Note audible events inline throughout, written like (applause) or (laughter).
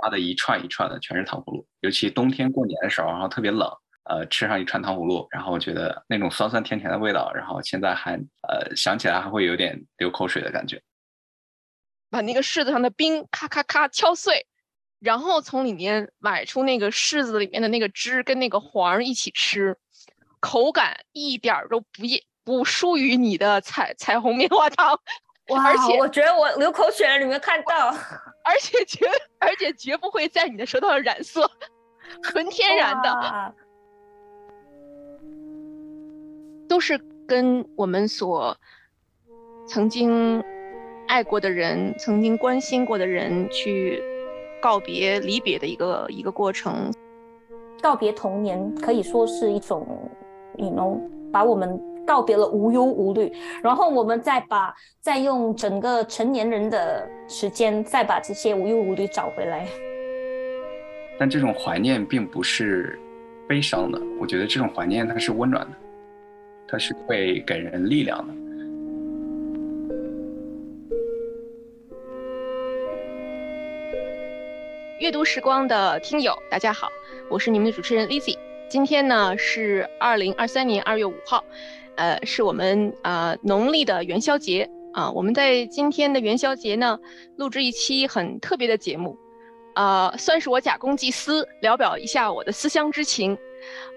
发的一串一串的全是糖葫芦，尤其冬天过年的时候，然后特别冷，呃，吃上一串糖葫芦，然后我觉得那种酸酸甜甜的味道，然后现在还呃想起来还会有点流口水的感觉。把那个柿子上的冰咔咔咔敲碎，然后从里面崴出那个柿子里面的那个汁跟那个黄一起吃，口感一点都不不输于你的彩彩虹棉花糖。哇！而且我觉得我流口水了，你们看到？(laughs) 而且绝而且绝不会在你的舌头上染色，纯天然的，哇都是跟我们所曾经爱过的人、曾经关心过的人去告别、离别的一个一个过程。告别童年可以说是一种，你能把我们告别了无忧无虑，然后我们再把再用整个成年人的时间，再把这些无忧无虑找回来。但这种怀念并不是悲伤的，我觉得这种怀念它是温暖的，它是会给人力量的。阅读时光的听友，大家好，我是你们的主持人 Lizzy。今天呢是二零二三年二月五号，呃，是我们呃农历的元宵节啊。我们在今天的元宵节呢，录制一期很特别的节目，呃，算是我假公济私，聊表一下我的思乡之情。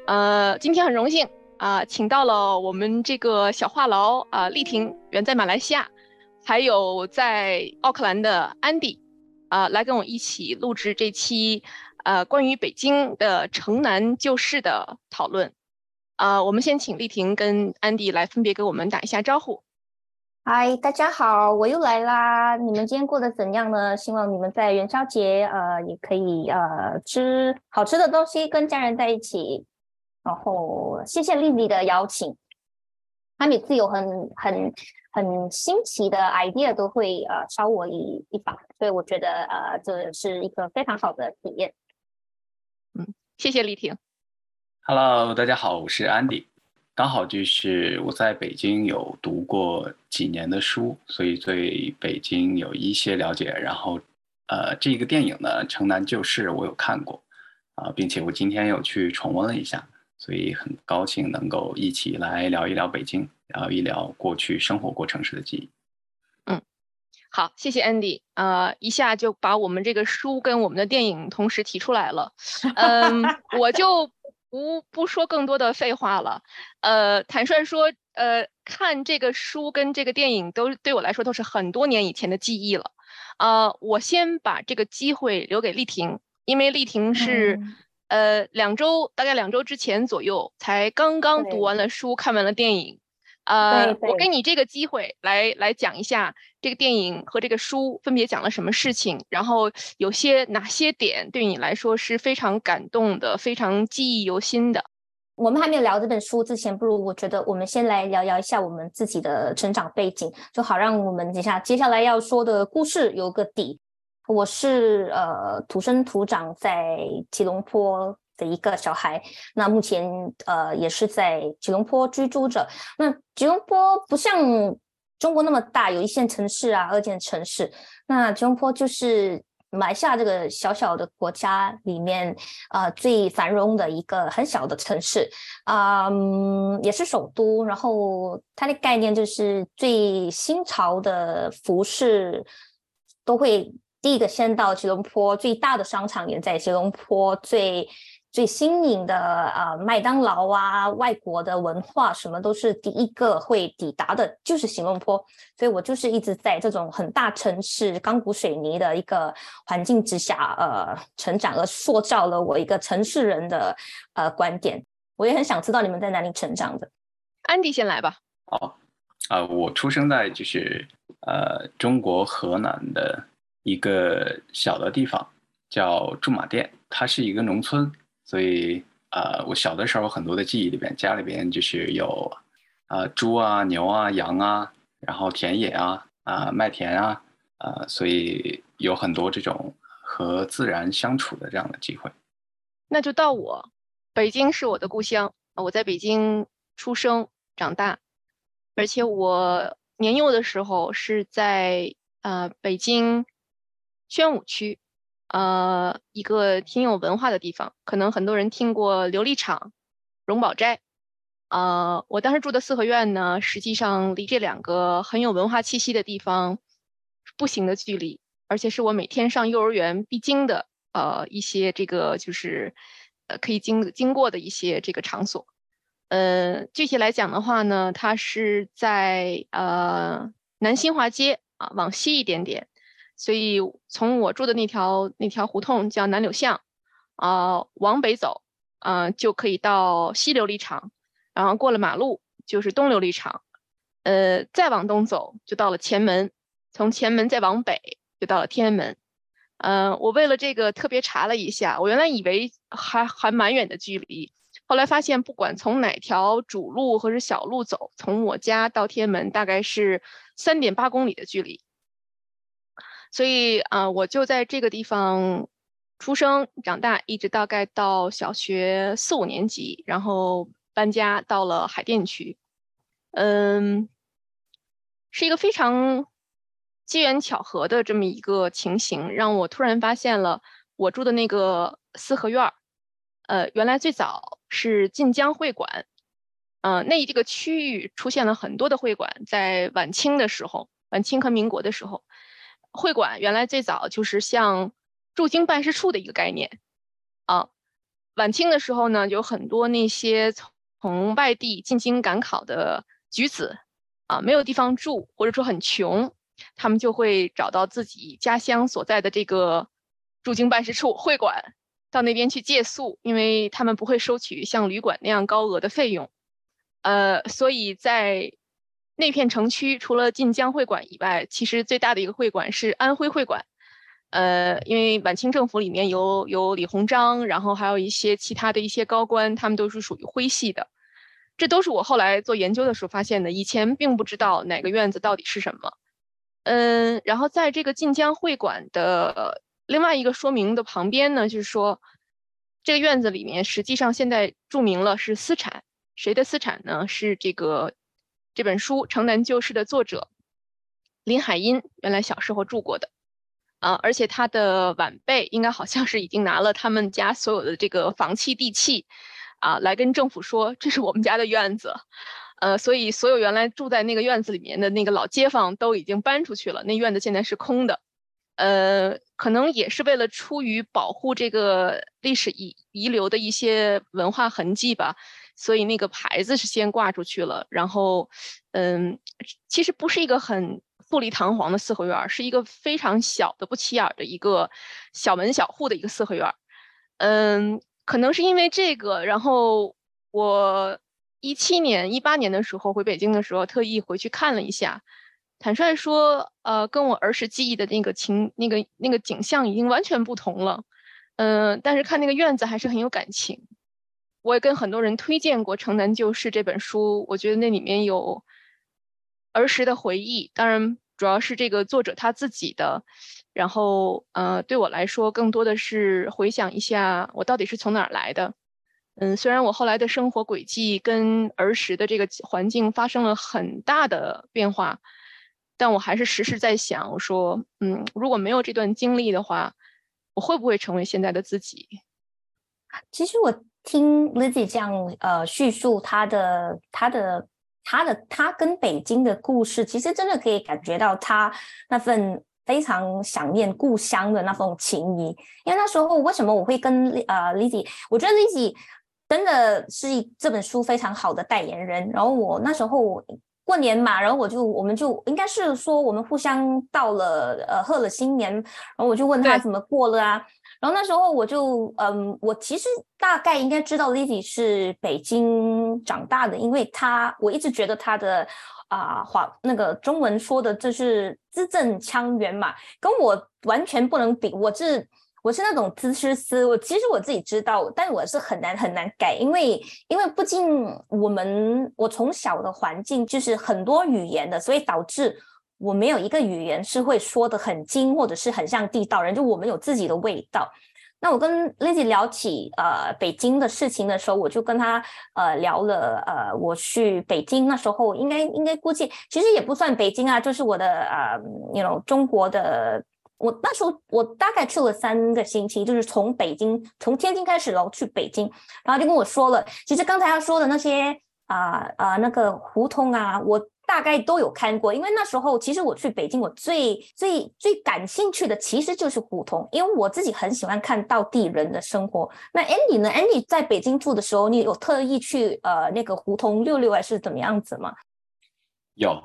呃，今天很荣幸啊、请到了我们这个小话痨啊，丽婷，远在马来西亚，还有在奥克兰的安迪。啊、来跟我一起录制这期呃关于北京的城南旧事的讨论。啊、我们先请丽婷跟安迪来分别给我们打一下招呼。嗨，大家好，我又来啦！你们今天过得怎样呢？希望你们在元宵节呃也可以呃吃好吃的东西，跟家人在一起。然后谢谢丽丽的邀请，她每次有很很很新奇的 idea 都会呃烧我一一把，所以我觉得呃这是一个非常好的体验。嗯谢谢丽婷。Hello，大家好，我是 Andy。刚好就是我在北京有读过几年的书，所以对北京有一些了解。然后，呃，这个电影呢，《城南旧事》我有看过啊、并且我今天有去重温了一下，所以很高兴能够一起来聊一聊北京，聊一聊过去生活过城市的记忆。嗯好，谢谢 Andy，呃，一下就把我们这个书跟我们的电影同时提出来了，嗯，我就不不说更多的废话了，呃，坦率说，呃，看这个书跟这个电影都对我来说都是很多年以前的记忆了，呃，我先把这个机会留给丽婷，因为丽婷是、嗯。呃两周大概两周之前左右才刚刚读完了书，看完了电影。呃，我给你这个机会来来讲一下这个电影和这个书分别讲了什么事情，然后有些哪些点对你来说是非常感动的、非常记忆犹新的。我们还没有聊这本书之前，不如我觉得我们先来聊聊一下我们自己的成长背景，就好让我们接下接下来要说的故事有个底。我是呃土生土长在吉隆坡的一个小孩，那目前呃也是在吉隆坡居住着。那吉隆坡不像中国那么大，有一线城市啊、二线城市，那吉隆坡就是马来西亚这个小小的国家里面，呃，最繁荣的一个很小的城市，啊、嗯，也是首都。然后它的概念就是最新潮的服饰都会第一个先到吉隆坡，最大的商场也在吉隆坡，最最新颖的呃麦当劳啊，外国的文化什么都是第一个会抵达的，就是吉隆坡。所以我就是一直在这种很大城市、钢骨水泥的一个环境之下，呃，成长，而塑造了我一个城市人的呃观点。我也很想知道你们在哪里成长的。安迪先来吧。好，啊、我出生在就是呃中国河南的一个小的地方，叫驻马店，它是一个农村，所以呃我小的时候很多的记忆里边，家里边就是有啊、猪啊、牛啊、羊啊，然后田野啊、啊、麦田啊，啊，所以有很多这种和自然相处的这样的机会。那就到我，北京是我的故乡，我在北京出生长大，而且我年幼的时候是在呃北京宣武区，呃，一个挺有文化的地方。可能很多人听过琉璃厂、荣宝斋。呃，我当时住的四合院呢，实际上离这两个很有文化气息的地方步行的距离，而且是我每天上幼儿园必经的呃一些这个就是呃可以经经过的一些这个场所。呃，具体来讲的话呢，它是在呃南新华街啊往西一点点。所以从我住的那条那条胡同叫南柳巷，啊，往北走，啊，就可以到西琉璃厂，然后过了马路就是东琉璃厂，呃，再往东走就到了前门，从前门再往北就到了天安门。嗯，我为了这个特别查了一下，我原来以为还还蛮远的距离，后来发现不管从哪条主路或者小路走，从我家到天安门大概是三点八公里的距离。所以啊，我就在这个地方出生长大，一直大概到小学四五年级，然后搬家到了海淀区。嗯，是一个非常机缘巧合的这么一个情形，让我突然发现了我住的那个四合院儿，呃，原来最早是晋江会馆。嗯，那这个区域出现了很多的会馆，在晚清的时候，晚清和民国的时候。会馆原来最早就是像驻京办事处的一个概念，啊，晚清的时候呢，有很多那些从从外地进京赶考的举子，啊，没有地方住或者说很穷，他们就会找到自己家乡所在的这个驻京办事处会馆，到那边去借宿，因为他们不会收取像旅馆那样高额的费用，呃，所以在。那片城区除了晋江会馆以外，其实最大的一个会馆是安徽会馆。呃，因为晚清政府里面有有李鸿章，然后还有一些其他的一些高官，他们都是属于徽系的。这都是我后来做研究的时候发现的，以前并不知道哪个院子到底是什么。嗯，然后在这个晋江会馆的另外一个说明的旁边呢，就是说这个院子里面实际上现在注明了是私产，谁的私产呢？是这个。这本书《城南旧事》的作者林海音原来小时候住过的，啊，而且他的晚辈应该好像是已经拿了他们家所有的这个房契地契，啊，来跟政府说这是我们家的院子，呃，所以所有原来住在那个院子里面的那个老街坊都已经搬出去了，那院子现在是空的，呃，可能也是为了出于保护这个历史遗遗留的一些文化痕迹吧。所以那个牌子是先挂出去了，然后，嗯，其实不是一个很富丽堂皇的四合院，是一个非常小的不起眼的一个小门小户的一个四合院。嗯，可能是因为这个，然后我一七年、一八年的时候回北京的时候，特意回去看了一下。坦率说，呃，跟我儿时记忆的那个情、那个那个景象已经完全不同了。嗯，但是看那个院子还是很有感情。我也跟很多人推荐过《城南旧事》这本书，我觉得那里面有儿时的回忆，当然主要是这个作者他自己的。然后，呃，对我来说，更多的是回想一下我到底是从哪儿来的。嗯，虽然我后来的生活轨迹跟儿时的这个环境发生了很大的变化，但我还是时时在想，我说，嗯，如果没有这段经历的话，我会不会成为现在的自己？其实我。听 Lizzie 这样呃叙述她的她的她的她跟北京的故事，其实真的可以感觉到她那份非常想念故乡的那份情谊。因为那时候为什么我会跟呃 Lizzie，我觉得 Lizzie 真的是这本书非常好的代言人。然后我那时候过年嘛，然后我就我们就应该是说我们互相到了呃贺了新年，然后我就问他怎么过了啊。然后那时候我就嗯，我其实大概应该知道 Lizzy 是北京长大的，因为他我一直觉得他的啊话那个中文说的就是字正腔圆嘛，跟我完全不能比。我是我是那种滋诗思，我其实我自己知道，但我是很难很难改，因为因为毕竟我们我从小的环境就是很多语言的，所以导致。我没有一个语言是会说的很精，或者是很像地道人。就我们有自己的味道。那我跟 Lizzy 聊起呃北京的事情的时候，我就跟他呃聊了呃我去北京那时候，应该应该估计其实也不算北京啊，就是我的呃那种中国的我那时候我大概去了三个星期，就是从北京从天津开始然后去北京，然后就跟我说了，其实刚才他说的那些啊啊那个胡同啊，我。大概都有看过，因为那时候其实我去北京，我最最最感兴趣的其实就是胡同，因为我自己很喜欢看到地人的生活。那 Andy 呢？Andy 在北京住的时候，你有特意去呃那个胡同溜溜，还是怎么样子吗？有，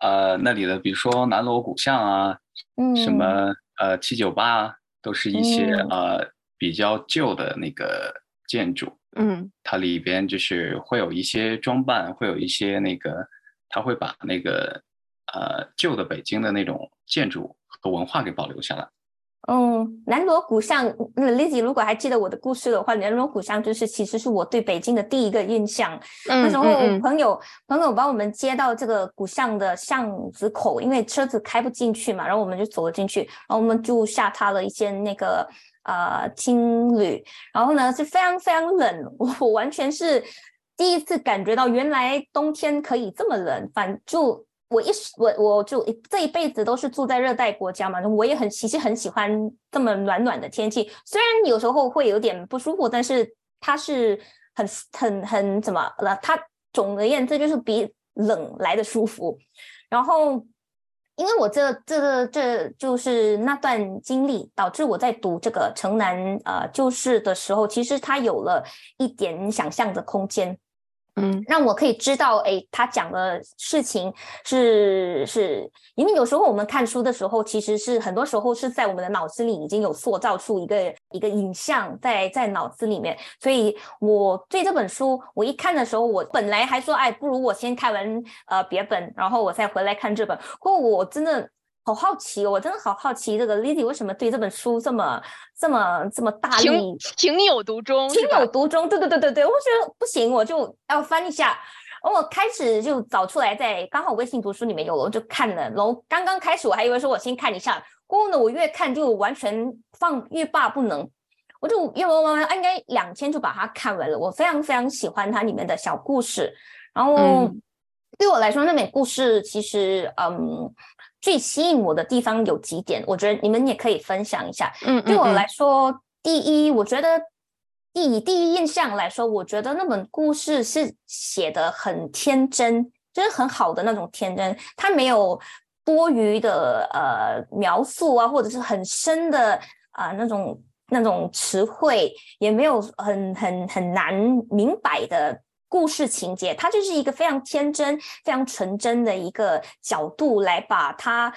呃，那里的比如说南锣鼓巷啊，嗯，什么呃七九八，都是一些呃比较旧的那个建筑，嗯，它里边就是会有一些装扮，会有一些那个。他会把那个呃旧的北京的那种建筑和文化给保留下来。嗯，南锣鼓巷，Lizzy 如果还记得我的故事的话，南锣鼓巷就是其实是我对北京的第一个印象。那时候朋友朋友把我们接到这个鼓巷的巷子口，因为车子开不进去嘛，然后我们就走了进去，然后我们就下榻了一间那个呃青旅，然后呢是非常非常冷，我完全是。第一次感觉到原来冬天可以这么冷，反就我一我我就这一辈子都是住在热带国家嘛，我也很其实很喜欢这么暖暖的天气，虽然有时候会有点不舒服，但是它是很很很怎么了？它总而言之就是比冷来的舒服。然后因为我这这这就是那段经历，导致我在读这个城南呃旧事的时候，其实它有了一点想象的空间。嗯，让我可以知道，哎，他讲的事情是是，因为有时候我们看书的时候，其实是很多时候是在我们的脑子里已经有塑造出一个一个影像在在脑子里面，所以我对这本书，我一看的时候，我本来还说，哎，不如我先看完呃别本，然后我再回来看这本，不过我真的。好好奇，我真的好好奇，这个 Lily 为什么对这本书这么、这么、这么大力？情有独钟，情有独钟。对对对对对，我觉得不行，我就要翻一下。我开始就找出来，在刚好微信读书里面有，我就看了。然后刚刚开始我还以为说我先看一下，过后呢，我越看就完全放欲罢不能，我就越慢慢应该两天就把它看完了。我非常非常喜欢它里面的小故事，然后对我来说，那本故事其实嗯。最吸引我的地方有几点，我觉得你们也可以分享一下。嗯，对我来说，第一，我觉得以第一印象来说，我觉得那本故事是写的很天真，就是很好的那种天真，它没有多余的呃描述啊，或者是很深的啊那种那种词汇，也没有很很很难明白的。故事情节，它就是一个非常天真、非常纯真的一个角度来把他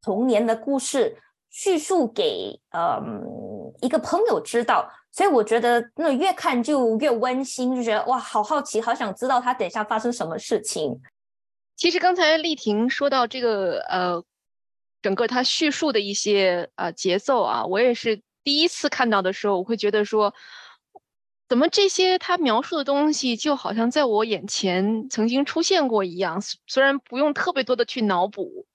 童年的故事叙述给嗯一个朋友知道，所以我觉得那越看就越温馨，就觉得哇，好好奇，好想知道他等一下发生什么事情。其实刚才丽婷说到这个呃，整个他叙述的一些呃节奏啊，我也是第一次看到的时候，我会觉得说。怎么这些他描述的东西就好像在我眼前曾经出现过一样？虽然不用特别多的去脑补，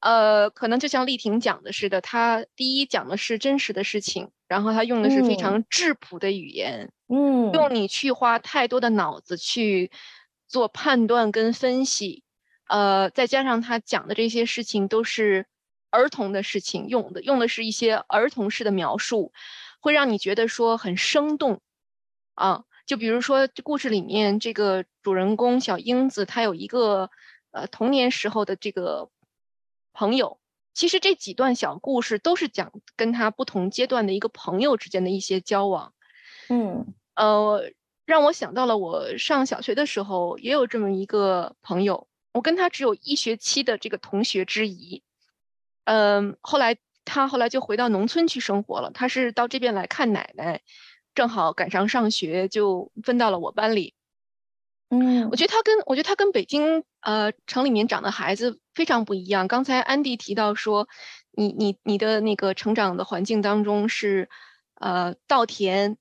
呃，可能就像丽婷讲的似的，他第一讲的是真实的事情，然后他用的是非常质朴的语言，嗯，用你去花太多的脑子去做判断跟分析，呃，再加上他讲的这些事情都是儿童的事情，用的用的是一些儿童式的描述，会让你觉得说很生动。啊，就比如说这故事里面这个主人公小英子，她有一个呃童年时候的这个朋友。其实这几段小故事都是讲跟他不同阶段的一个朋友之间的一些交往。嗯，呃，让我想到了我上小学的时候也有这么一个朋友，我跟他只有一学期的这个同学之谊。嗯，后来他后来就回到农村去生活了，他是到这边来看奶奶。正好赶上上学，就分到了我班里。嗯，我觉得他跟我觉得他跟北京呃城里面长的孩子非常不一样。刚才安迪提到说，你你你的那个成长的环境当中是呃稻田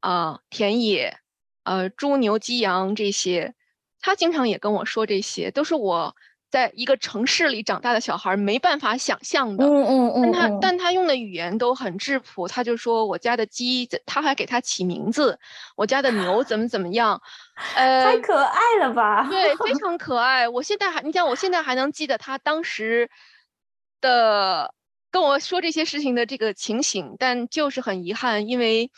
啊田野呃猪牛鸡羊这些，他经常也跟我说这些，都是我。在一个城市里长大的小孩没办法想象的，嗯嗯嗯，但他但他用的语言都很质朴，他就说我家的鸡，他还给它起名字，我家的牛怎么怎么样，呃，太可爱了吧？对，非 (laughs) 常可爱。我现在还，你想我现在还能记得他当时的。跟我说这些事情的这个情形，但就是很遗憾，因为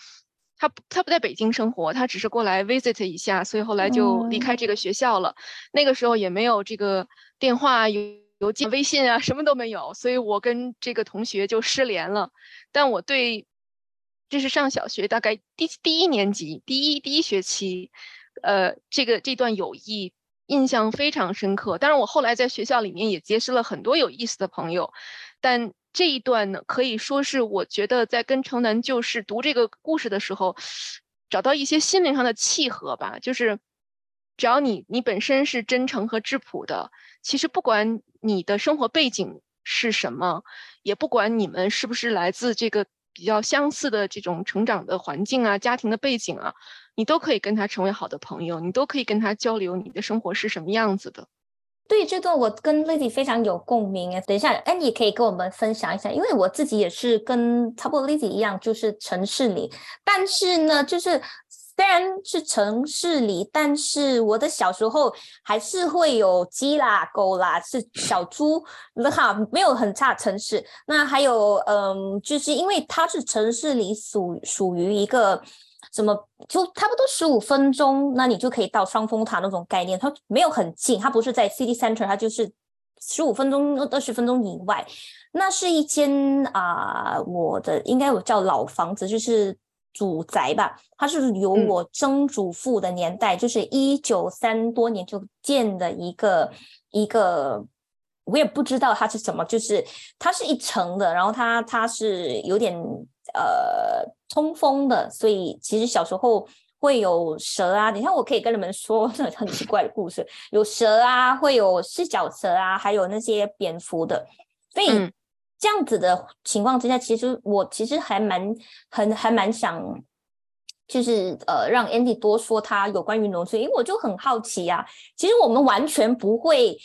他他不在北京生活，他只是过来 visit 一下，所以后来就离开这个学校了。那个时候也没有这个电话、邮邮件、微信啊，什么都没有，所以我跟这个同学就失联了。但我对，这是上小学大概第第一年级第一第一学期，呃，这个这段友谊。印象非常深刻，当然我后来在学校里面也结识了很多有意思的朋友，但这一段呢，可以说是我觉得在跟城南旧事读这个故事的时候，找到一些心灵上的契合吧。就是只要你你本身是真诚和质朴的，其实不管你的生活背景是什么，也不管你们是不是来自这个比较相似的这种成长的环境啊、家庭的背景啊。你都可以跟他成为好的朋友，你都可以跟他交流你的生活是什么样子的。对这段我跟 Lady 非常有共鸣。等一下，Andy 可以跟我们分享一下，因为我自己也是跟差不多 Lady 一样，就是城市里，但是呢，就是虽然是城市里，但是我的小时候还是会有鸡啦、狗啦，是小猪哈，没有很差城市。那还有，嗯，就是因为它是城市里属属于一个。怎么就差不多十五分钟，那你就可以到双峰塔那种概念。它没有很近，它不是在 city center，它就是十五分钟、二十分钟以外。那是一间啊，我的应该我叫老房子，就是祖宅吧。它是由我曾祖父的年代，就是一九三多年就建的一个一个，我也不知道它是什么，就是它是一层的，然后它它是有点呃。通风的，所以其实小时候会有蛇啊。等下我可以跟你们说 (laughs) 很奇怪的故事，有蛇啊，会有四脚蛇啊，还有那些蝙蝠的。所以这样子的情况之下，其实我其实还蛮很还蛮想，就是呃让 Andy 多说他有关于农村，因为我就很好奇呀。其实我们完全不会，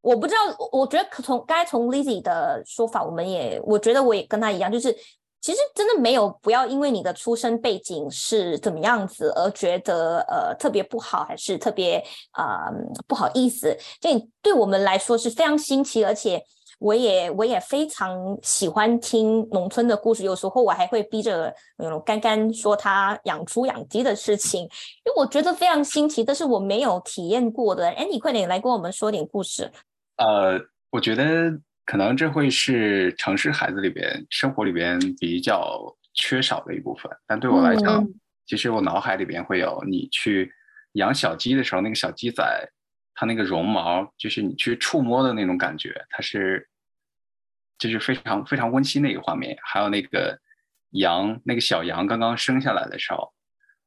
我不知道，我觉得从刚才从 Lizzy 的说法，我们也我觉得我也跟他一样，就是。其实真的没有，不要因为你的出生背景是怎么样子而觉得呃特别不好，还是特别啊不好意思。这对我们来说是非常新奇，而且我也我也非常喜欢听农村的故事。有时候我还会逼着嗯干干说他养猪养鸡的事情，因为我觉得非常新奇，但是我没有体验过的。哎，你快点来跟我们说点故事。呃，我觉得。可能这会是城市孩子里边生活里边比较缺少的一部分，但对我来讲，其实我脑海里边会有你去养小鸡的时候，那个小鸡仔，它那个绒毛，就是你去触摸的那种感觉，它是，就是非常非常温馨的一个画面。还有那个羊，那个小羊刚刚生下来的时候，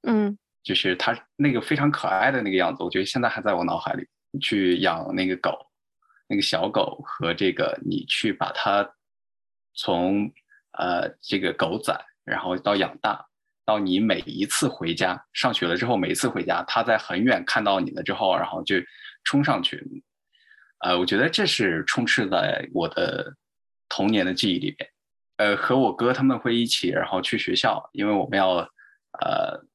嗯，就是它那个非常可爱的那个样子，我觉得现在还在我脑海里。去养那个狗。那个小狗和这个你去把它从呃这个狗仔，然后到养大，到你每一次回家上学了之后，每一次回家，它在很远看到你了之后，然后就冲上去，呃，我觉得这是充斥在我的童年的记忆里边。呃，和我哥他们会一起，然后去学校，因为我们要呃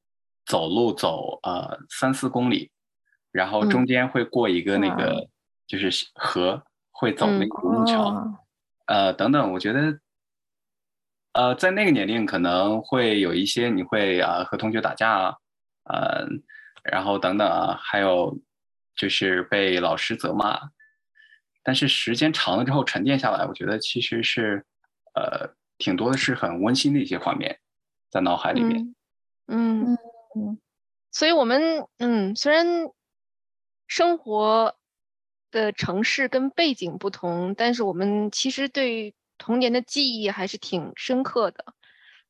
走路走呃三四公里，然后中间会过一个那个。就是河会走那个独木桥，呃，等等，我觉得，呃，在那个年龄可能会有一些你会啊和同学打架啊，呃，然后等等啊，还有就是被老师责骂，但是时间长了之后沉淀下来，我觉得其实是呃挺多的是很温馨的一些画面在脑海里面，嗯。嗯，所以我们嗯虽然生活。的城市跟背景不同，但是我们其实对童年的记忆还是挺深刻的。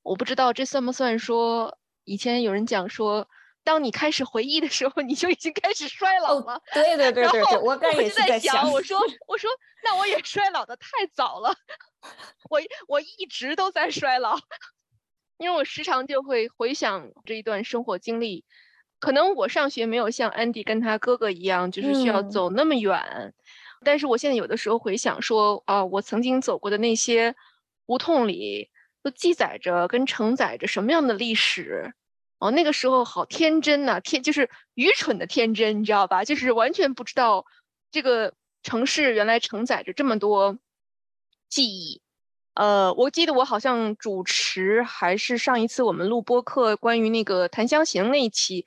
我不知道这算不算说，以前有人讲说，当你开始回忆的时候，你就已经开始衰老了。对对对对对，我刚也是在想，我说我说那我也衰老的太早了，我我一直都在衰老，(laughs) 因为我时常就会回想这一段生活经历。可能我上学没有像安迪跟他哥哥一样，就是需要走那么远。但是我现在有的时候回想说，啊，我曾经走过的那些胡同里，都记载着跟承载着什么样的历史？哦，那个时候好天真呐，天就是愚蠢的天真，你知道吧？就是完全不知道这个城市原来承载着这么多记忆。呃，我记得我好像主持还是上一次我们录播客关于那个檀香刑那一期，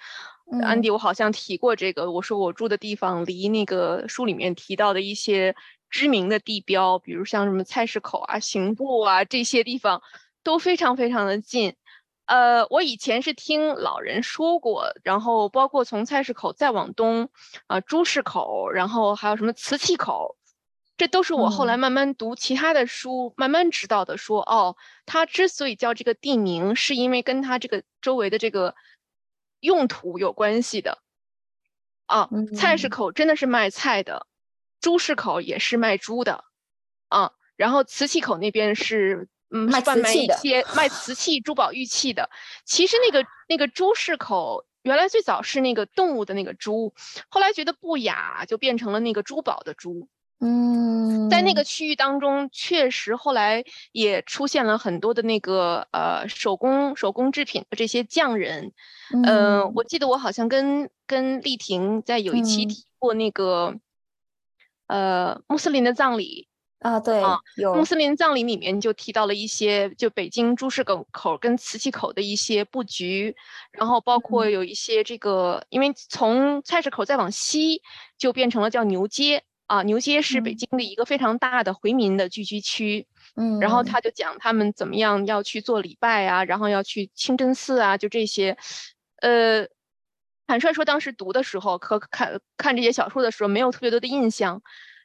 安迪我好像提过这个，我说我住的地方离那个书里面提到的一些知名的地标，比如像什么菜市口啊、刑部啊这些地方都非常非常的近。呃，我以前是听老人说过，然后包括从菜市口再往东，啊，朱市口，然后还有什么瓷器口，这都是我后来慢慢读其他的书，慢慢知道的。说哦，它之所以叫这个地名，是因为跟它这个周围的这个用途有关系的。啊，菜市口真的是卖菜的，猪市口也是卖猪的，啊，然后瓷器口那边是。嗯，卖贩卖一的，些卖瓷器、珠宝、玉器的。其实那个那个猪市口原来最早是那个动物的那个猪，后来觉得不雅，就变成了那个珠宝的珠。嗯，在那个区域当中，确实后来也出现了很多的那个呃手工手工制品的这些匠人。嗯，我记得我好像跟跟丽婷在有一期提过那个呃穆斯林的葬礼。啊，对，有穆斯林葬礼里面就提到了一些，就北京朱市口口跟瓷器口的一些布局，然后包括有一些这个，因为从菜市口再往西就变成了叫牛街啊，牛街是北京的一个非常大的回民的聚居区，嗯，然后他就讲他们怎么样要去做礼拜啊，然后要去清真寺啊，就这些，呃，坦率说当时读的时候和看看这些小说的时候没有特别多的印象。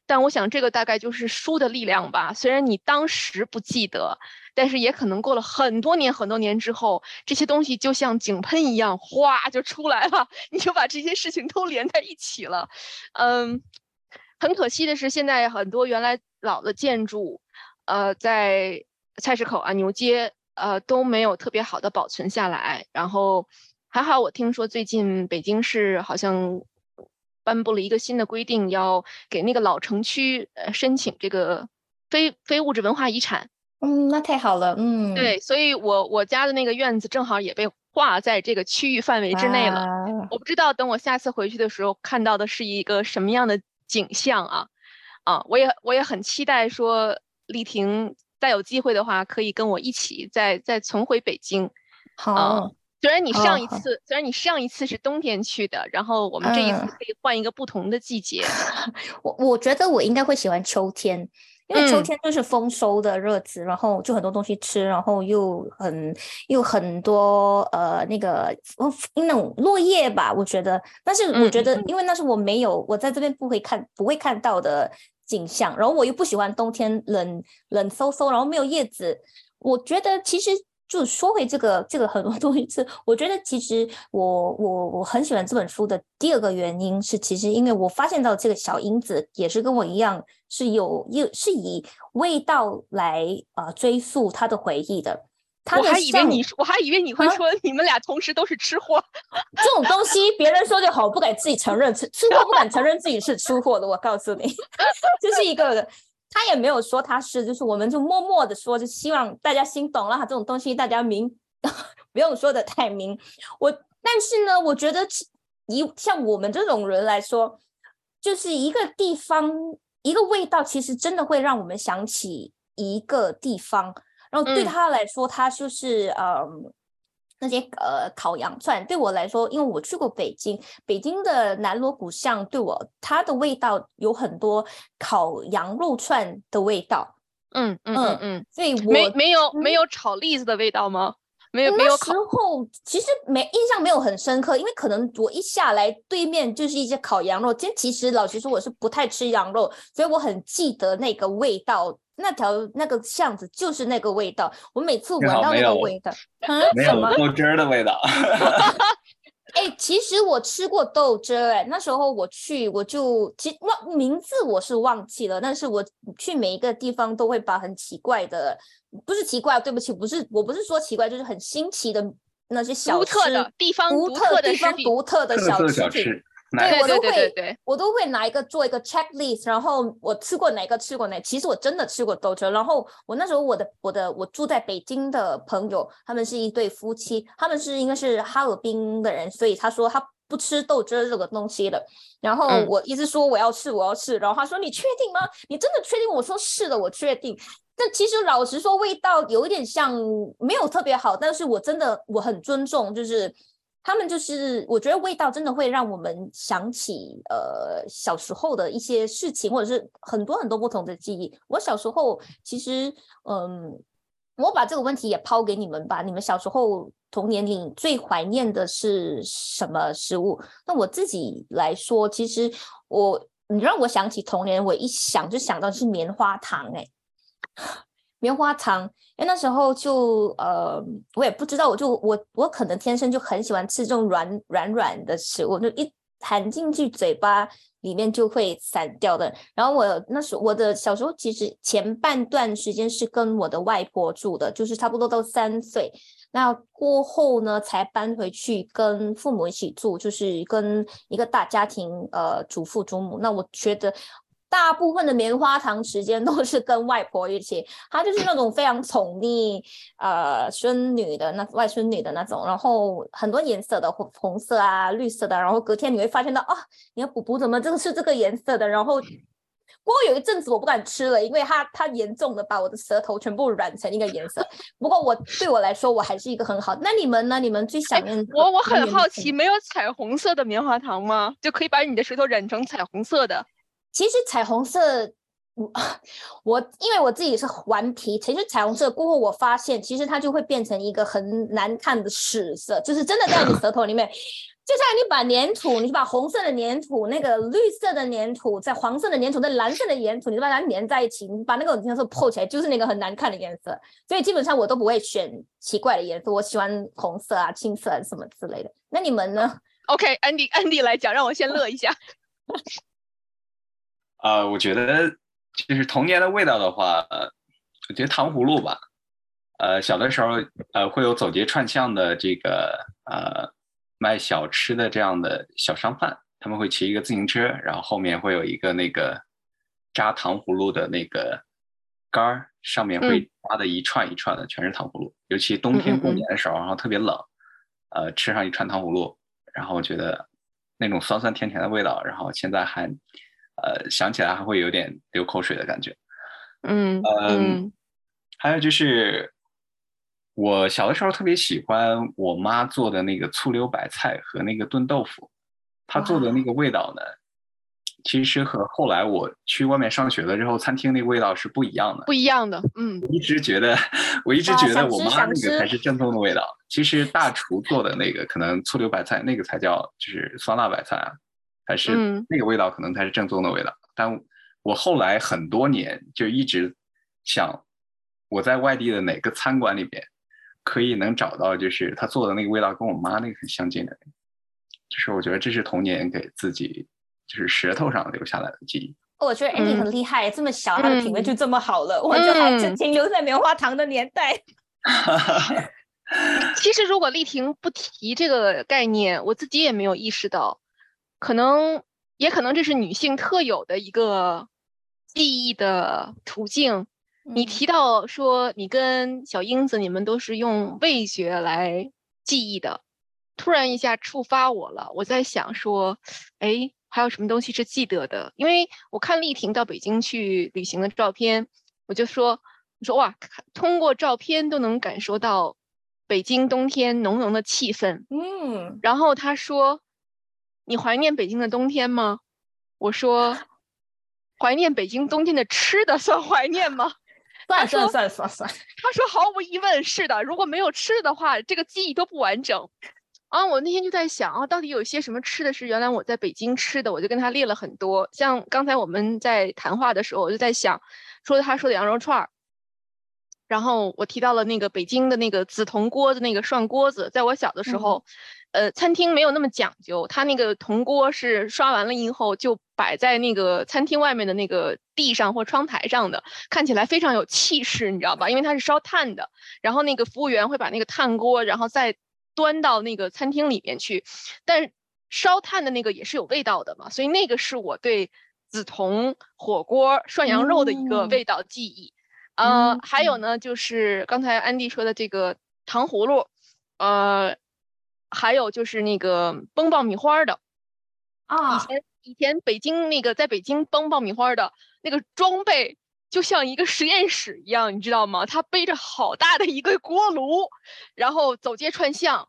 但我想，这个大概就是书的力量吧。虽然你当时不记得，但是也可能过了很多年、很多年之后，这些东西就像井喷一样，哗就出来了，(laughs) 你就把这些事情都连在一起了。嗯，很可惜的是，现在很多原来老的建筑，呃，在菜市口啊、牛街，呃，都没有特别好的保存下来。然后还好，我听说最近北京市好像。颁布了一个新的规定，要给那个老城区呃申请这个非非物质文化遗产。嗯，那太好了。嗯，对，所以我我家的那个院子正好也被划在这个区域范围之内了。我不知道等我下次回去的时候看到的是一个什么样的景象啊！啊，我也我也很期待说丽婷再有机会的话，可以跟我一起再再重回北京。好。虽然你上一次，虽然你上一次是冬天去的，然后我们这一次可以换一个不同的季节。(laughs) 我我觉得我应该会喜欢秋天，因为秋天就是丰收的日子，然后就很多东西吃，然后又很又很多呃那个那种落叶吧，我觉得。但是我觉得，因为那是我没有我在这边不会看不会看到的景象，然后我又不喜欢冬天冷冷飕飕，然后没有叶子。我觉得其实。就说回这个这个很多东西是，我觉得其实我我我很喜欢这本书的第二个原因是，其实因为我发现到这个小英子也是跟我一样是有有是以味道来呃追溯他的回忆的。我还以为你我还以为你会说你们俩同时都是吃货，这种东西别人说就好，不敢自己承认吃吃货不敢承认自己是吃货的，我告诉你，(laughs) 这是一个。他也没有说他是，就是我们就默默的说，就希望大家心懂了哈。这种东西大家明，(laughs) 不用说的太明。我但是呢，我觉得一像我们这种人来说，就是一个地方一个味道，其实真的会让我们想起一个地方。然后对他来说，他就是嗯。那些呃烤羊串对我来说，因为我去过北京，北京的南锣鼓巷对我它的味道有很多烤羊肉串的味道。嗯嗯嗯嗯，所以没没有没有炒栗子的味道吗？没有没有。那时候其实没印象没有很深刻，因为可能我一下来对面就是一些烤羊肉。今天其实老实说我是不太吃羊肉，所以我很记得那个味道。那条那个巷子就是那个味道，我每次闻到那个味道，(laughs) 没有豆汁儿的味道。(laughs) 哎，其实我吃过豆汁儿，哎，那时候我去，我就其实忘名字我是忘记了，但是我去每一个地方都会把很奇怪的，不是奇怪，对不起，不是，我不是说奇怪，就是很新奇的那些小独特的地方，独特的地方，独特的小吃。对我都对对会对，我都会拿一个做一个 checklist，然后我吃过哪个吃过哪，其实我真的吃过豆汁。然后我那时候我的我的我住在北京的朋友，他们是一对夫妻，他们是应该是哈尔滨的人，所以他说他不吃豆汁这个东西的。然后嗯我一直说我要吃我要吃，然后他说你确定吗？你真的确定？我说是的，我确定。但其实老实说，味道有一点像，没有特别好，但是我真的我很尊重，就是他们就是我觉得味道真的会让我们想起呃小时候的一些事情，或者是很多很多不同的记忆。我小时候其实嗯，我把这个问题也抛给你们吧，你们小时候童年里最怀念的是什么食物？那我自己来说，其实我你让我想起童年，我一想就想到是棉花糖哎、棉花糖，因为那时候就呃，我也不知道，我就我我可能天生就很喜欢吃这种软软软的食物，就一含进去嘴巴里面就会散掉的。然后我那时我的小时候其实前半段时间是跟我的外婆住的，就是差不多到三岁。那过后呢，才搬回去跟父母一起住，就是跟一个大家庭，呃，祖父祖母。那我觉得大部分的棉花糖时间都是跟外婆一起，她就是那种非常宠溺呃孙女的那外孙女的那种，然后很多颜色的红红色啊、绿色的，然后隔天你会发现到啊，你的补补怎么这个是这个颜色的，然后。不过有一阵子我不敢吃了，因为它它严重的把我的舌头全部染成一个颜色。不过我对我来说，我还是一个很好。那你们呢？你们最想念的我我很好奇，没有彩虹色的棉花糖吗？就可以把你的舌头染成彩虹色的？其实彩虹色，我 (laughs) 我因为我自己是顽皮，其实彩虹色过后，我发现其实它就会变成一个很难看的屎色，就是真的在你舌头里面。就像你把粘土，你把红色的粘土、那个绿色的粘土、在黄色的粘土、在蓝色的粘土，你把它粘在一起，你把那个颜色泡起来，就是那个很难看的颜色。所以基本上我都不会选奇怪的颜色，我喜欢红色啊、青色啊什么之类的。那你们呢？OK，Andy，Andy 来讲，让我先乐一下。呃，我觉得就是童年的味道的话，呃，我觉得糖葫芦吧。呃，小的时候呃会有走街串巷的这个呃卖小吃的这样的小商贩，他们会骑一个自行车，然后后面会有一个那个扎糖葫芦的那个杆儿，上面会扎的一串一串的，全是糖葫芦。尤其冬天过年的时候，然后特别冷，呃，吃上一串糖葫芦，然后我觉得那种酸酸甜甜的味道，然后现在还呃想起来还会有点流口水的感觉。嗯嗯，还有就是我小的时候特别喜欢我妈做的那个醋溜白菜和那个炖豆腐，她做的那个味道呢，其实和后来我去外面上学了之后，餐厅那个味道是不一样的。不一样的。嗯，我一直觉得，我一直觉得我妈那个才是正宗的味道。其实大厨做的那个可能醋溜白菜那个才叫就是酸辣白菜啊，还是嗯那个味道可能才是正宗的味道。但我后来很多年就一直想，我在外地的哪个餐馆里边可以能找到就是他做的那个味道跟我妈那个很相近的，就是我觉得这是童年给自己就是舌头上留下来的记忆。哦我觉得 Andy 嗯很厉害，这么小他的品味嗯就这么好了，我就还是嗯停留在棉花糖的年代。(laughs) 其实如果丽婷不提这个概念，我自己也没有意识到，可能也可能这是女性特有的一个记忆的途径。你嗯提到说你跟小英子你们都是用味觉来记忆的，突然一下触发我了。我在想说，哎，还有什么东西是记得的？因为我看丽婷到北京去旅行的照片，我就说，我说哇，通过照片都能感受到北京冬天浓浓的气氛。嗯，然后他说：“你怀念北京的冬天吗？”我说：“怀念北京冬天的吃的算怀念吗算了算了算了算了算，？”他说：“毫无疑问是的，如果没有吃的话，这个记忆都不完整。”啊，我那天就在想啊，到底有些什么吃的是原来我在北京吃的，我就跟他列了很多。像刚才我们在谈话的时候，我就在想，说他说的羊肉串儿，然后我提到了那个北京的那个紫铜锅子那个涮锅子，在我小的时嗯候，呃，餐厅没有那么讲究，它那个铜锅是刷完了以后就摆在那个餐厅外面的那个地上或窗台上的，看起来非常有气势，你知道吧？因为它是烧炭的，然后那个服务员会把那个炭锅，然后再端到那个餐厅里面去，但烧炭的那个也是有味道的嘛，所以那个是我对紫铜火锅涮羊肉的一个味道记忆。呃，还有呢，就是刚才安迪说的这个糖葫芦，呃，还有就是那个崩爆米花的啊，以前以前北京那个在北京崩爆米花的那个装备就像一个实验室一样，你知道吗？他背着好大的一个锅炉，然后走街串巷，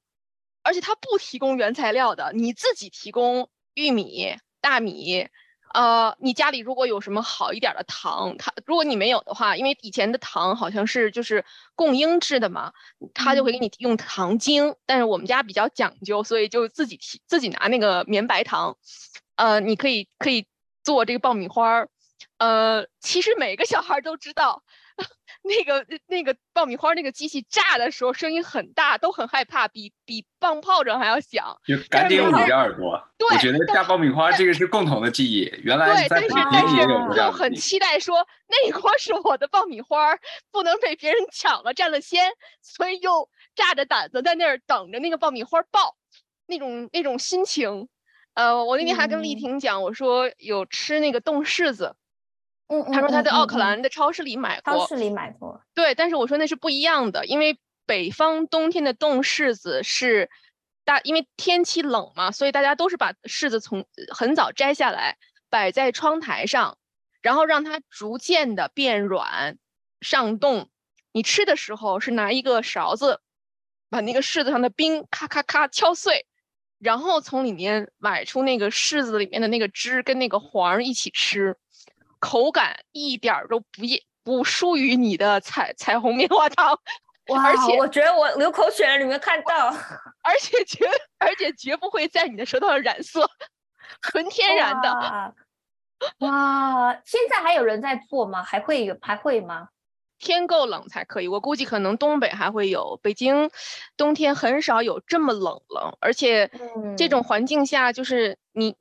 而且他不提供原材料的，你自己提供玉米、大米。呃，你家里如果有什么好一点的糖，它如果你没有的话，因为以前的糖好像是就是供应制的嘛，他就会给你用糖精。但是我们家比较讲究，所以就自己提自己拿那个绵白糖。呃，你可以可以做这个爆米花儿。呃，其实每个小孩都知道。那个那个爆米花那个机器炸的时候声音很大，都很害怕，比比放炮仗还要响。就赶紧捂着耳朵。对，我觉得炸爆米花这个是共同的记忆。原来在北京也有这样。就很期待说那一锅是我的爆米花，不能被别人抢了占了先，所以又炸着胆子在那儿等着那个爆米花爆，那种那种心情。呃，我那天还跟丽婷讲，我说有吃那个冻柿子。嗯，他说他在奥克兰的超市里买过，超市里买过。对，但是我说那是不一样的，因为北方冬天的冻柿子是大，因为天气冷嘛，所以大家都是把柿子从很早摘下来，摆在窗台上，然后让它逐渐的变软上冻。你吃的时候是拿一个勺子把那个柿子上的冰咔咔咔敲碎，然后从里面崴出那个柿子里面的那个汁跟那个黄一起吃。口感一点都不也不输于你的彩彩虹棉花糖，(laughs) 哇！而且我觉得我流口水了，你没看到？(laughs) 而且绝而且绝不会在你的舌头上染色，纯天然的。(laughs) 哇！现在还有人在做吗？还会有还会吗？天够冷才可以，我估计可能东北还会有，北京冬天很少有这么冷了，而且这种环境下就是你。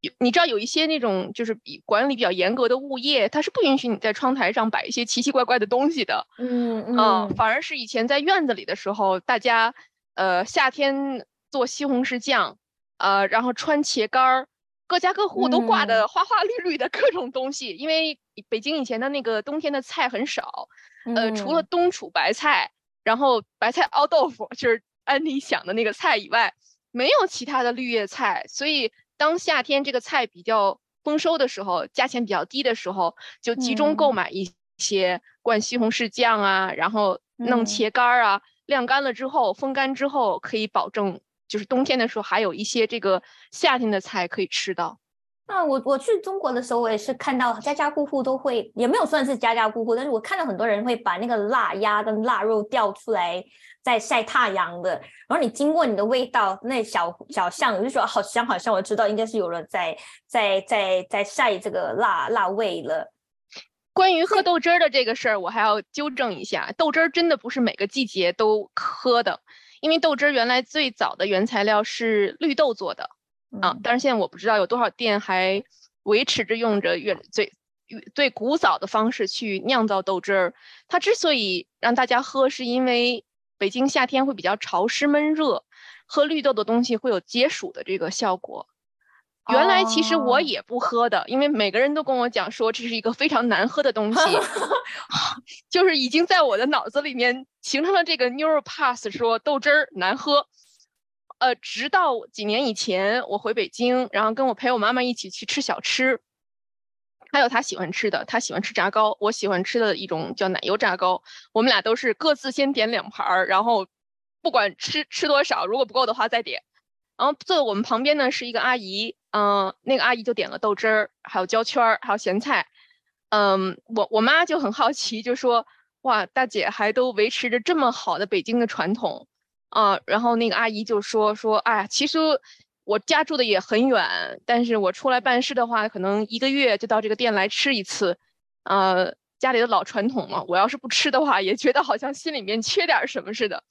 有你知道有一些那种就是比管理比较严格的物业，它是不允许你在窗台上摆一些奇奇怪怪的东西的。嗯嗯，反而是以前在院子里的时候，大家呃夏天做西红柿酱，呃然后穿茄干儿，各家各户都挂的花花绿绿的各种东西。因为北京以前的那个冬天的菜很少，呃除了冬储白菜，然后白菜熬豆腐 (laughs) 就是安妮想的那个菜以外，没有其他的绿叶菜，所以。当夏天这个菜比较丰收的时候，价钱比较低的时候，就集中购买一些灌西红柿酱啊，然后弄茄干儿啊，晾干了之后，风干之后，可以保证就是冬天的时候还有一些这个夏天的菜可以吃到。那我我去中国的时候，我也是看到家家户户都会，也没有算是家家户户，但是我看到很多人会把那个腊鸭跟腊肉吊出来。在晒太阳的，然后你经过你的味道，那小小巷，我就说好香好香，我知道应该是有人在在在在晒这个腊腊味了。关于喝豆汁儿的这个事儿，我还要纠正一下，豆汁儿真的不是每个季节都喝的，因为豆汁儿原来最早的原材料是绿豆做的啊，但是现在我不知道有多少店还维持着用着越最最古早的方式去酿造豆汁儿。它之所以让大家喝，是因为。北京夏天会比较潮湿闷热，喝绿豆的东西会有解暑的这个效果。原来其实我也不喝的，因为每个人都跟我讲说这是一个非常难喝的东西，(laughs) 就是已经在我的脑子里面形成了这个 neural pass，说豆汁儿难喝。呃，直到几年以前我回北京，然后跟我陪我妈妈一起去吃小吃。还有她喜欢吃的，她喜欢吃炸糕，我喜欢吃的一种叫奶油炸糕。我们俩都是各自先点两盘儿，然后不管吃吃多少，如果不够的话再点。然后坐在我们旁边呢是一个阿姨，嗯，那个阿姨就点了豆汁儿，还有焦圈儿，还有咸菜。嗯，我我妈就很好奇，就说哇，大姐还都维持着这么好的北京的传统啊。然后那个阿姨就说说，哎呀，其实。我家住的也很远，但是我出来办事的话，可能一个月就到这个店来吃一次，呃，家里的老传统嘛。我要是不吃的话，也觉得好像心里面缺点什么似的。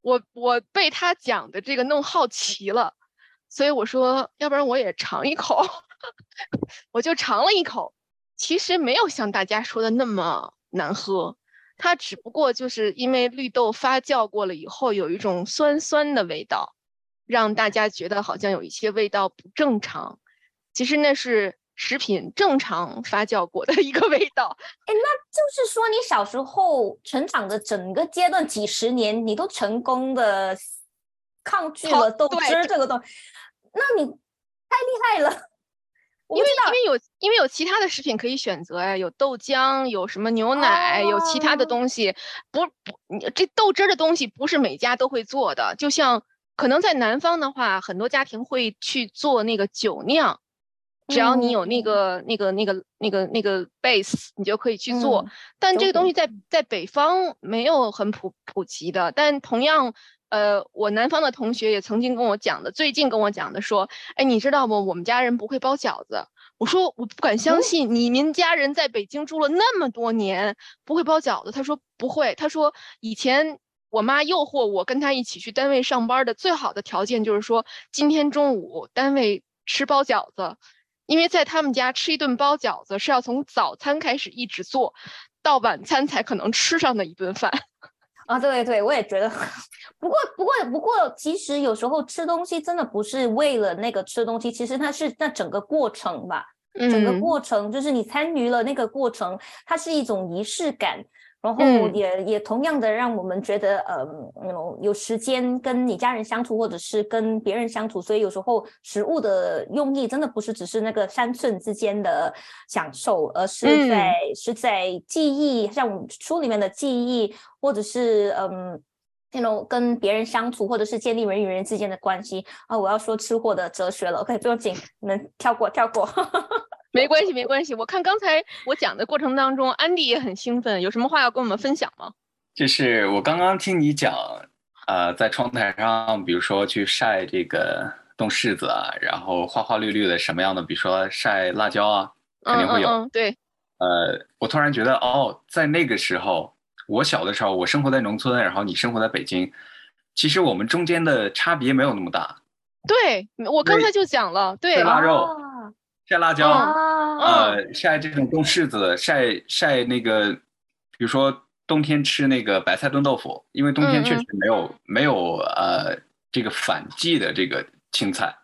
我我被他讲的这个弄好奇了，所以我说，要不然我也尝一口，(laughs) 我就尝了一口，其实没有像大家说的那么难喝，它只不过就是因为绿豆发酵过了以后，有一种酸酸的味道。让大家觉得好像有一些味道不正常，其实那是食品正常发酵过的一个味道。哎，那就是说你小时候成长的整个阶段几十年，你都成功的抗拒了豆汁这个东西，那你太厉害了。因为因为有因为有其他的食品可以选择呀，有豆浆，有什么牛奶，有其他的东西。不不，你这豆汁的东西不是每家都会做的。就像可能在南方的话，很多家庭会去做那个酒酿，只要你有那个那个那个那个那个 base，你就可以去做。但这个东西在在北方没有很普普及的。但同样。呃，我南方的同学也曾经跟我讲的，最近跟我讲的说，哎，你知道不？我们家人不会包饺子。我说我不敢相信，你们家人在北京住了那么多年，不会包饺子。他说不会。他说以前我妈诱惑我跟他一起去单位上班的最好的条件就是说，今天中午单位吃包饺子，因为在他们家吃一顿包饺子是要从早餐开始一直做到晚餐才可能吃上的一顿饭。(laughs) 啊，对对，我也觉得。(laughs) 不过，不过，不过，其实有时候吃东西真的不是为了那个吃东西，其实它是那整个过程吧。整个过程就是你参与了那个过程，它是一种仪式感。然后也也同样的让我们觉得，呃，有有时间跟你家人相处，或者是跟别人相处，所以有时候食物的用意真的不是只是那个三寸之间的享受，而是在是在记忆，像我们书里面的记忆，或者是嗯，那种跟别人相处，或者是建立人与人之间的关系啊。我要说吃货的哲学了，OK，不用紧，你们跳过跳过。(laughs) 没关系，没关系。我看刚才我讲的过程当中，安迪也很兴奋，有什么话要跟我们分享吗？就是我刚刚听你讲，呃，在窗台上，比如说去晒这个冻柿子啊，然后花花绿绿的什么样的，比如说晒辣椒啊，肯定会有。对。呃，我突然觉得，哦，在那个时候，我小的时候，我生活在农村，然后你生活在北京，其实我们中间的差别没有那么大。对，我刚才就讲了，对。腊肉。晒辣椒，呃，晒这种冻柿子，晒晒那个，比如说冬天吃那个白菜炖豆腐，因为冬天确实没有没有呃这个反季的这个青菜，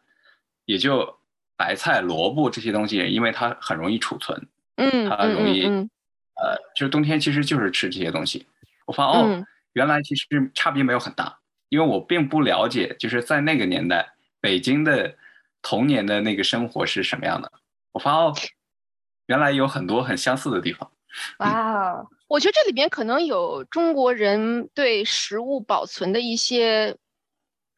也就白菜、萝卜这些东西，因为它很容易储存，嗯，它容易，呃，就是冬天其实就是吃这些东西。我发现哦，原来其实差别没有很大，因为我并不了解，就是在那个年代北京的。童年的那个生活是什么样的？我发现原来有很多很相似的地方。哇，我觉得这里边可能有中国人对食物保存的一些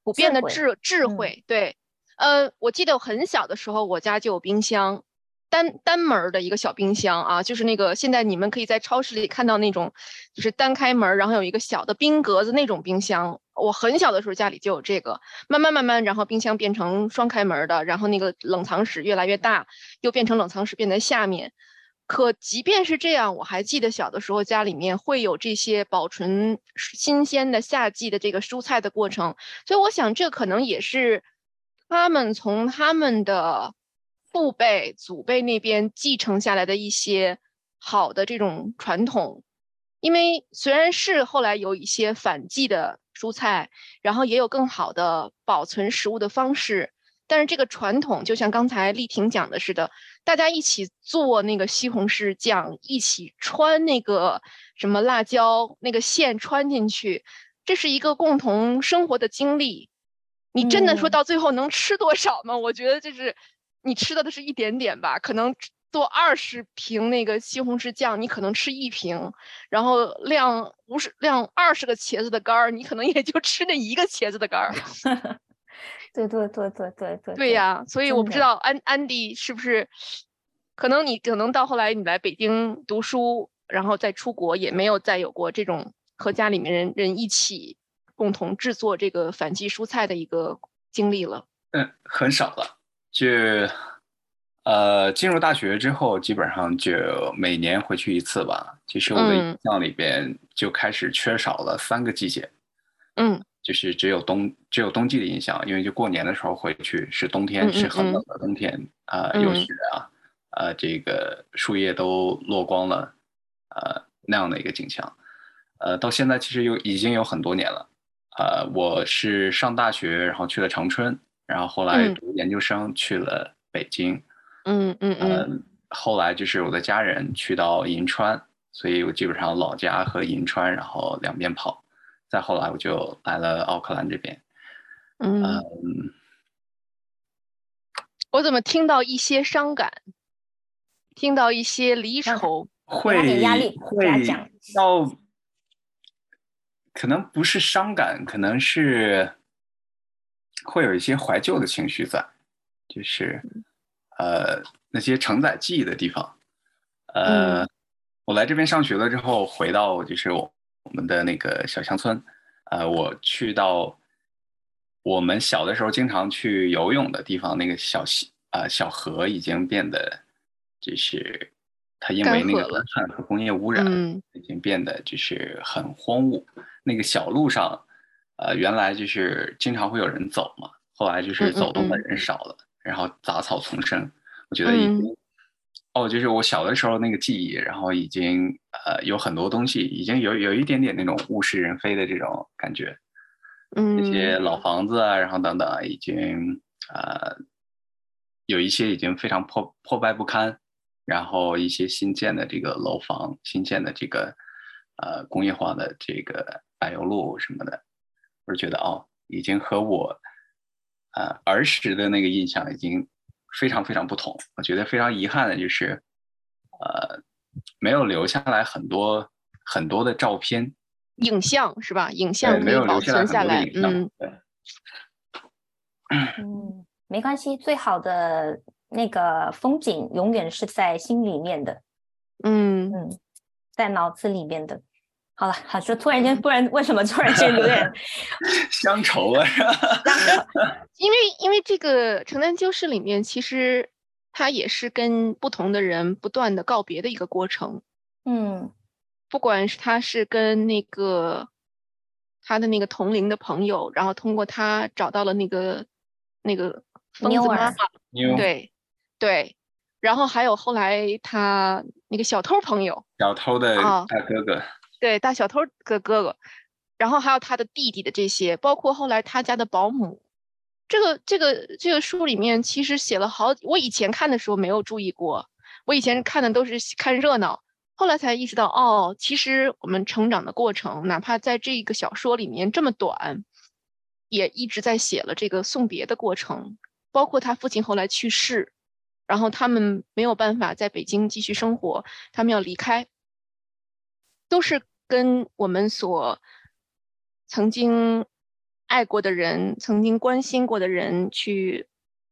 普遍的智智慧。对，呃，我记得很小的时候，我家就有冰箱。单单门的一个小冰箱啊，就是那个现在你们可以在超市里看到那种，就是单开门，然后有一个小的冰格子那种冰箱。我很小的时候家里就有这个，慢慢慢慢，然后冰箱变成双开门的，然后那个冷藏室越来越大，又变成冷藏室变在下面。可即便是这样，我还记得小的时候家里面会有这些保存新鲜的夏季的这个蔬菜的过程，所以我想这可能也是他们从他们的。父辈、祖辈那边继承下来的一些好的这种传统，因为虽然是后来有一些反季的蔬菜，然后也有更好的保存食物的方式，但是这个传统就像刚才丽婷讲的似的，大家一起做那个西红柿酱，一起穿那个什么辣椒那个线穿进去，这是一个共同生活的经历。你真的说到最后能吃多少吗？我觉得就是。你吃的的是一点点吧，可能做二十瓶那个西红柿酱，你可能吃一瓶，然后晾五十晾二十个茄子的干儿，你可能也就吃那一个茄子的干儿。对对对对对对。对呀，所以我不知道安安迪是不是，可能你可能到后来你来北京读书，然后再出国，也没有再有过这种和家里面人人一起共同制作这个反季蔬菜的一个经历了。嗯，很少了。就，呃，进入大学之后，基本上就每年回去一次吧。其实我的印象里边就开始缺少了三个季节，嗯，就是只有冬，只有冬季的印象，因为就过年的时候回去是冬天，是很冷的冬天，啊，有雪啊，呃，这个树叶都落光了，呃，那样的一个景象，呃，到现在其实有已经有很多年了，呃，我是上大学，然后去了长春，然后后来读研究生去了北京，嗯嗯嗯，后来就是我的家人去到银川，所以我基本上老家和银川，然后两边跑，再后来我就来了奥克兰这边，嗯，我怎么听到一些伤感，听到一些离愁，会压力会到。可能不是伤感，可能是会有一些怀旧的情绪在，就是呃那些承载记忆的地方。呃，我来这边上学了之后，回到就是我我们的那个小乡村。呃，我去到我们小的时候经常去游泳的地方，那个小溪啊小河已经变得就是。它因为那个煤炭和工业污染，已经变得就是很荒芜。那个小路上，呃，原来就是经常会有人走嘛，后来就是走动的人少了，然后杂草丛生。我觉得已经，哦，就是我小的时候那个记忆，然后已经呃有很多东西已经有有一点点那种物是人非的这种感觉。嗯，那些老房子啊，然后等等，已经呃有一些已经非常破破败不堪。然后一些新建的这个楼房，新建的这个呃工业化的这个柏油路什么的，我是觉得哦，已经和我呃儿时的那个印象已经非常非常不同。我觉得非常遗憾的就是，呃，没有留下来很多很多的照片、影像是吧？影像没有保存下来，嗯，(clears throat) 嗯，没关系，最好的。那个风景永远是在心里面的，嗯嗯，在脑子里面的。好了，好说，突然间，不然为什么突然间有点 (laughs) 乡愁了？(laughs) 因为因为这个城南旧事里面，其实它也是跟不同的人不断的告别的一个过程。嗯，不管是他是跟那个他的那个同龄的朋友，然后通过他找到了那个那个疯子妈妈，对。对，然后还有后来他那个小偷朋友，小偷的大哥哥，对，大小偷的哥哥，然后还有他的弟弟的这些，包括后来他家的保姆，这个这个这个书里面其实写了好，我以前看的时候没有注意过，我以前看的都是看热闹，后来才意识到，哦，其实我们成长的过程，哪怕在这个小说里面这么短，也一直在写了这个送别的过程，包括他父亲后来去世。然后他们没有办法在北京继续生活，他们要离开，都是跟我们所曾经爱过的人、曾经关心过的人去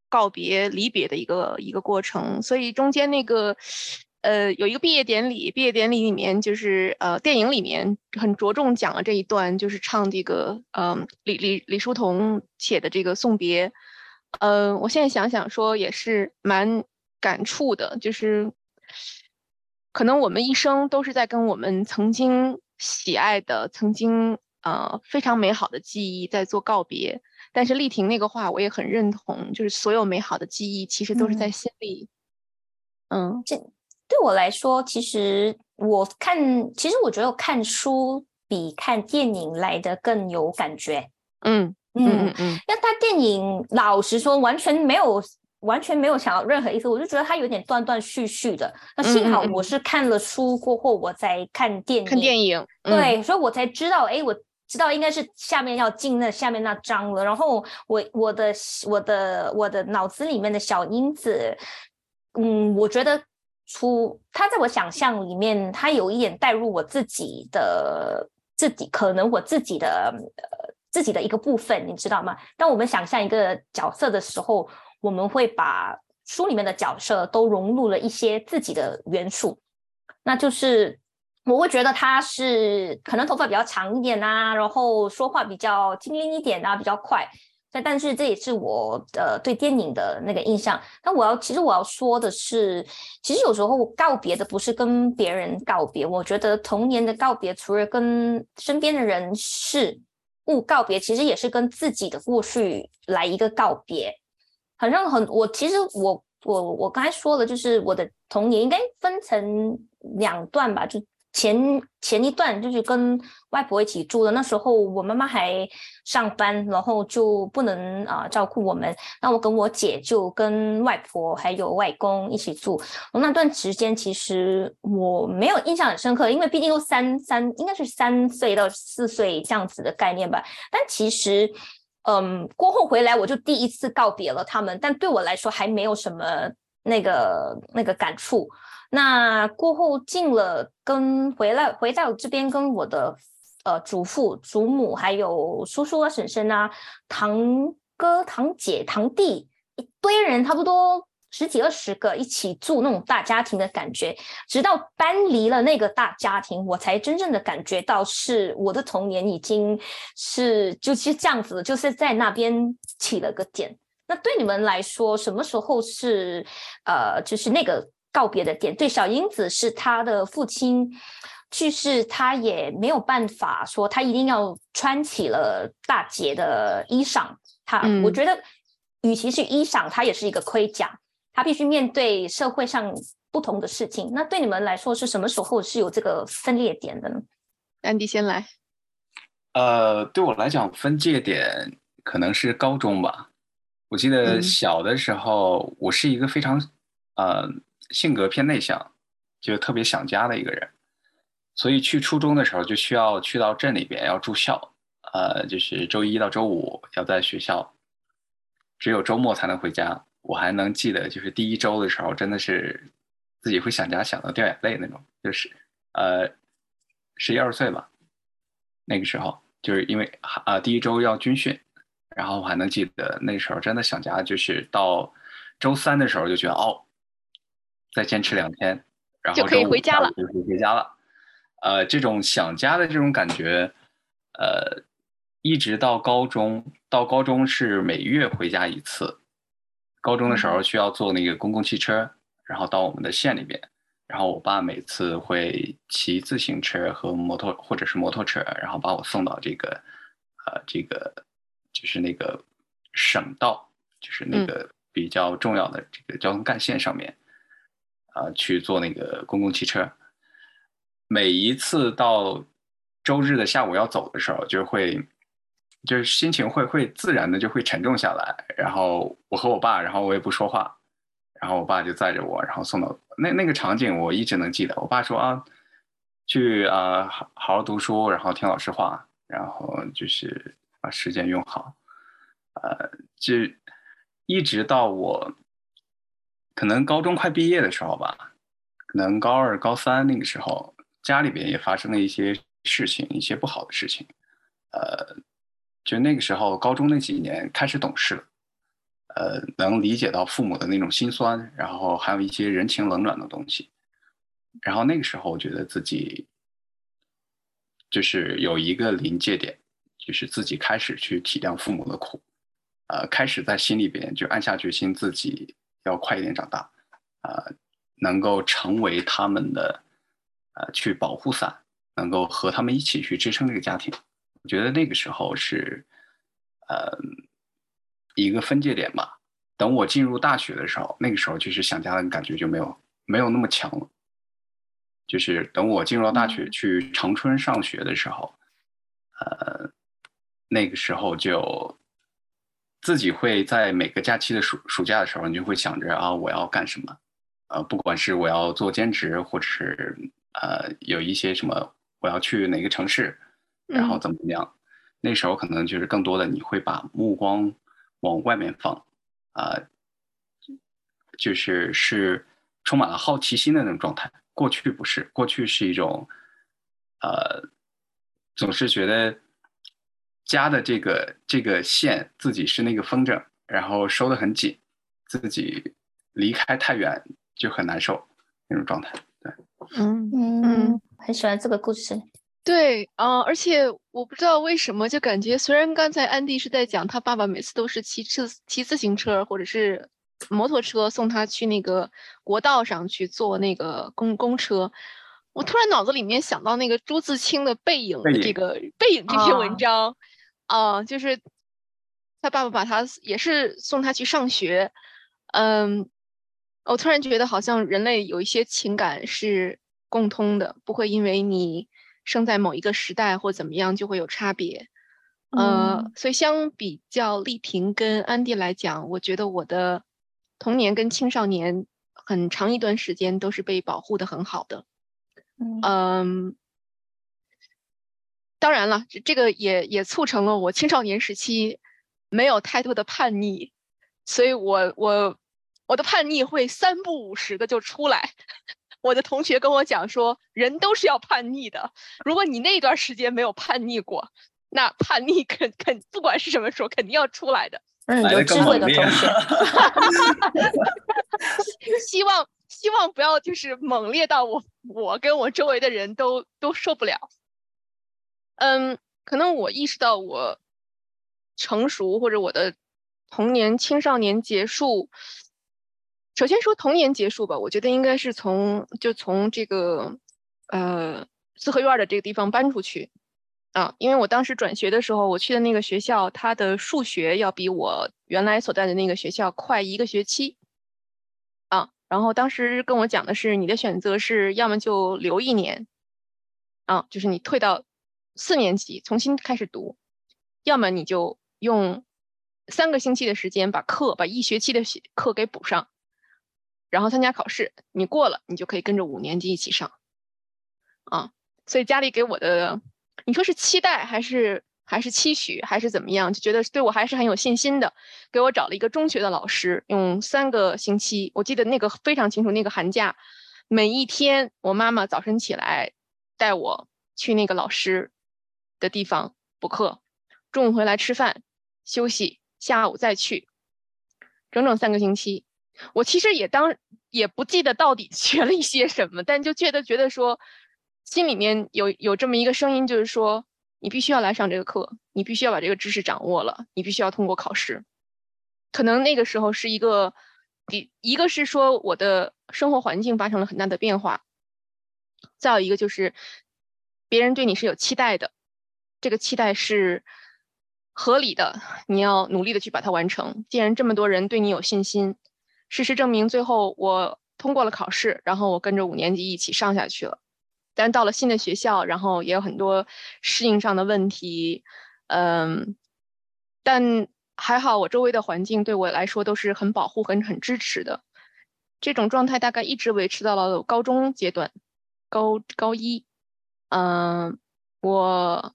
告别、离别的一个一个过程。所以中间那个，呃，有一个毕业典礼，毕业典礼里面就是呃，电影里面很着重讲了这一段，就是唱这个，嗯，李李李叔同写的这个送别。嗯，我现在想想说也是蛮感触的，就是可能我们一生都是在跟我们曾经喜爱的、曾经呃非常美好的记忆在做告别。但是丽婷那个话我也很认同，就是所有美好的记忆其实都是在心里。嗯，这对我来说，其实我看，其实我觉得看书比看电影来的更有感觉。嗯。嗯嗯嗯，那他电影老实说完全没有完全没有想到任何意思，我就觉得他有点断断续续的。那幸好我是看了书过后，我在看电影，看电影，对，所以我才知道，哎，我知道应该是下面要进那下面那章了。然后我我的我的我的脑子里面的小英子，嗯，我觉得出他在我想象里面，他有一点带入我自己的自己，可能我自己的。自己的一个部分，你知道吗？当我们想象一个角色的时候，我们会把书里面的角色都融入了一些自己的元素。那就是我会觉得他是可能头发比较长一点啊，然后说话比较精灵一点啊，比较快。但但是这也是我呃对电影的那个印象。但我要其实我要说的是，其实有时候告别的不是跟别人告别，我觉得童年的告别，除了跟身边的人事物告别，其实也是跟自己的过去来一个告别。好像很，我其实我我我刚才说了，就是我的童年应该分成两段吧，就前前一段就是跟外婆一起住的，那时候我妈妈还上班，然后就不能啊照顾我们，那我跟我姐就跟外婆还有外公一起住。那段时间其实我没有印象很深刻，因为毕竟都三三应该是三岁到四岁这样子的概念吧。但其实，嗯，过后回来我就第一次告别了他们，但对我来说还没有什么那个那个感触。那过后进了跟回来回到这边跟我的呃祖父祖母还有叔叔啊婶婶啊堂哥堂姐堂弟一堆人差不多十几二十个一起住那种大家庭的感觉，直到搬离了那个大家庭，我才真正的感觉到是我的童年已经是就是这样子，就是在那边起了个点。那对你们来说，什么时候是呃就是那个？告别的点，对小英子是她的父亲去世，她也没有办法说她一定要穿起了大姐的衣裳。他我觉得，与其是衣裳，它也是一个盔甲，他必须面对社会上不同的事情。那对你们来说，是什么时候是有这个分裂点的呢？安迪先来。呃，对我来讲，分界点可能是高中吧。我记得小的时候，我是一个非常呃。性格偏内向，就特别想家的一个人，所以去初中的时候就需要去到镇里边要住校，呃，就是周一到周五要在学校，只有周末才能回家。我还能记得，就是第一周的时候，真的是自己会想家想到掉眼泪那种，就是呃十一二岁吧，那个时候就是因为啊第一周要军训，然后我还能记得那时候真的想家，就是到周三的时候就觉得哦。再坚持两天，然后就可以回家了，就可以回家了。呃，这种想家的这种感觉，呃，一直到高中，到高中是每月回家一次。高中的时候需要坐那个公共汽车，然后到我们的县里边，然后我爸每次会骑自行车和摩托或者是摩托车，然后把我送到这个，呃，这个就是那个省道，就是那个比较重要的这个交通干线上面。啊，去坐那个公共汽车。每一次到周日的下午要走的时候，就会就是心情会会自然的就会沉重下来。然后我和我爸，然后我也不说话，然后我爸就载着我，然后送到那那个场景，我一直能记得。我爸说啊，去啊好好读书，然后听老师话，然后就是把时间用好。呃，就一直到我。可能高中快毕业的时候吧，可能高二、高三那个时候，家里边也发生了一些事情，一些不好的事情。呃，就那个时候，高中那几年开始懂事了，呃，能理解到父母的那种心酸，然后还有一些人情冷暖的东西。然后那个时候，我觉得自己就是有一个临界点，就是自己开始去体谅父母的苦，呃，开始在心里边就暗下决心自己。要快一点长大，呃，能够成为他们的呃去保护伞，能够和他们一起去支撑这个家庭。我觉得那个时候是呃一个分界点吧。等我进入大学的时候，那个时候就是想家的感觉就没有没有那么强了。就是等我进入到大学去长春上学的时候，呃，那个时候就。自己会在每个假期的暑暑假的时候，你就会想着啊，我要干什么？呃，不管是我要做兼职，或者是呃有一些什么，我要去哪个城市，然后怎么怎么样？那时候可能就是更多的你会把目光往外面放，啊，就是是充满了好奇心的那种状态。过去不是，过去是一种呃，总是觉得。家的这个这个线，自己是那个风筝，然后收的很紧，自己离开太远就很难受那种状态。对，嗯嗯，很喜欢这个故事。对啊，而且我不知道为什么，就感觉虽然刚才安迪是在讲他爸爸每次都是骑车、骑自行车或者是摩托车送他去那个国道上去坐那个公公车，我突然脑子里面想到那个朱自清的《背影》的这个《背影》这篇文章。啊，就是他爸爸把他也是送他去上学，嗯，我突然觉得好像人类有一些情感是共通的，不会因为你生在某一个时代或怎么样就会有差别。呃，所以相比较丽萍跟安迪来讲，我觉得我的童年跟青少年很长一段时间都是被保护的很好的。嗯，当然了，这个也也促成了我青少年时期没有太多的叛逆，所以我我我的叛逆会三不五时的就出来。我的同学跟我讲说，人都是要叛逆的，如果你那段时间没有叛逆过。那叛逆肯肯不管是什么时候肯定要出来的，嗯，有智慧的同学 (laughs) (laughs) 希望希望不要就是猛烈到我我跟我周围的人都都受不了。嗯，可能我意识到我成熟或者我的童年青少年结束，首先说童年结束吧，我觉得应该是从就从这个呃四合院的这个地方搬出去。啊，因为我当时转学的时候，我去的那个学校，它的数学要比我原来所在的那个学校快一个学期。啊，然后当时跟我讲的是，你的选择是要么就留一年，啊，就是你退到四年级重新开始读，要么你就用三个星期的时间把课把一学期的课给补上，然后参加考试，你过了，你就可以跟着五年级一起上。啊，所以家里给我的。你说是期待还是还是期许还是怎么样？就觉得对我还是很有信心的。给我找了一个中学的老师，用三个星期，我记得那个非常清楚。那个寒假，每一天我妈妈早晨起来带我去那个老师的地方补课，中午回来吃饭休息，下午再去，整整三个星期。我其实也当也不记得到底 (laughs) 学了一些什么，但就觉得觉得说。心里面有有这么一个声音，就是说你必须要来上这个课，你必须要把这个知识掌握了，你必须要通过考试。可能那个时候是一个，第一个是说我的生活环境发生了很大的变化，再有一个就是别人对你是有期待的，这个期待是合理的，你要努力的去把它完成。既然这么多人对你有信心，事实证明最后我通过了考试，然后我跟着五年级一起上下去了。但到了新的学校，然后也有很多适应上的问题，嗯，但还好，我周围的环境对我来说都是很保护、很很支持的。这种状态大概一直维持到了高中阶段，高高一，嗯，我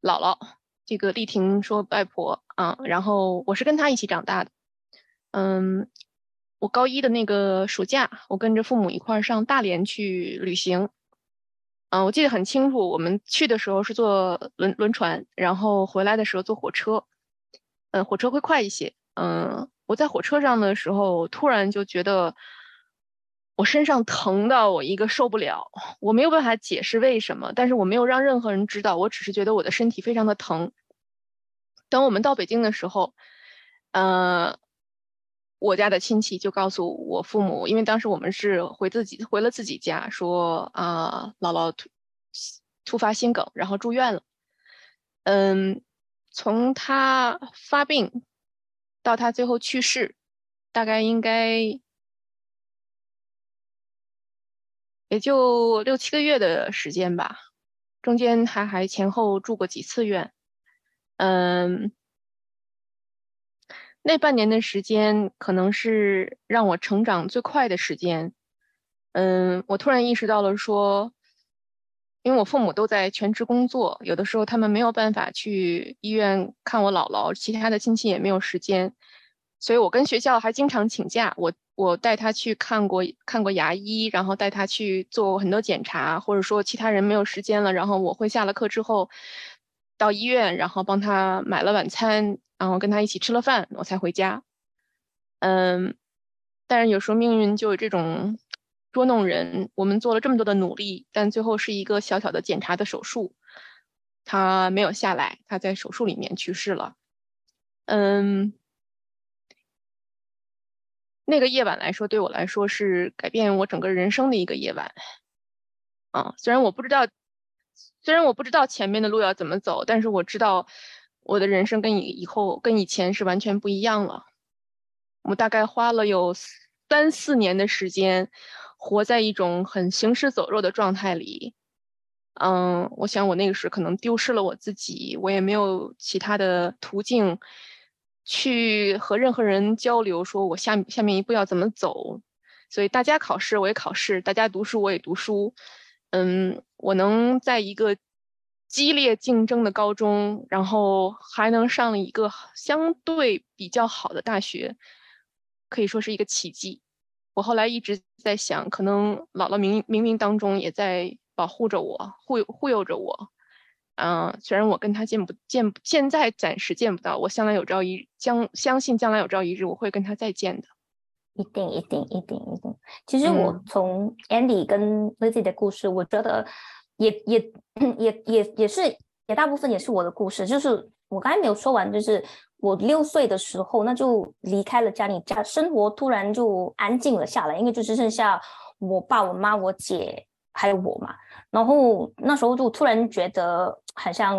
姥姥这个丽婷说外婆啊，然后我是跟她一起长大的，嗯。我高一的那个暑假，我跟着父母一块儿上大连去旅行。嗯，我记得很清楚，我们去的时候是坐轮轮船，然后回来的时候坐火车。嗯，火车会快一些。嗯，我在火车上的时候，突然就觉得我身上疼到我一个受不了，我没有办法解释为什么，但是我没有让任何人知道，我只是觉得我的身体非常的疼。等我们到北京的时候，嗯。我家的亲戚就告诉我父母，因为当时我们是回自己回了自己家，说啊，姥姥突突发心梗，然后住院了。嗯，从他发病到他最后去世，大概应该也就六七个月的时间吧，中间他还前后住过几次院。嗯。那半年的时间可能是让我成长最快的时间。嗯，我突然意识到了，说，因为我父母都在全职工作，有的时候他们没有办法去医院看我姥姥，其他的亲戚也没有时间，所以我跟学校还经常请假。我我带他去看过看过牙医，然后带他去做很多检查，或者说其他人没有时间了，然后我会下了课之后到医院，然后帮他买了晚餐。然后跟他一起吃了饭，我才回家。嗯，但是有时候命运就有这种捉弄人。我们做了这么多的努力，但最后是一个小小的检查的手术，他没有下来，他在手术里面去世了。嗯，那个夜晚来说，对我来说是改变我整个人生的一个夜晚。啊，虽然我不知道，虽然我不知道前面的路要怎么走，但是我知道。我的人生跟以以后跟以前是完全不一样了。我大概花了有三四年的时间，活在一种很行尸走肉的状态里。嗯，我想我那个时候可能丢失了我自己，我也没有其他的途径去和任何人交流，说我下下面一步要怎么走。所以大家考试我也考试，大家读书我也读书。嗯，我能在一个激烈竞争的高中，然后还能上一个相对比较好的大学，可以说是一个奇迹。我后来一直在想，可能姥姥冥冥冥当中也在。保护着我，护护佑着我，嗯，虽然我跟他见不见，现在暂时见不到，我将来有朝一将相信将来有朝一日我会跟他再见的，一定一定一定一定。其实我从 Andy 跟 Lizzy 的故事，我觉得也也也也也是也大部分也是我的故事，就是我刚才没有说完，就是我六岁的时候，那就离开了家里，家生活突然就安静了下来，因为就只剩下我爸、我妈、我姐。还有我嘛，然后那时候就突然觉得，好像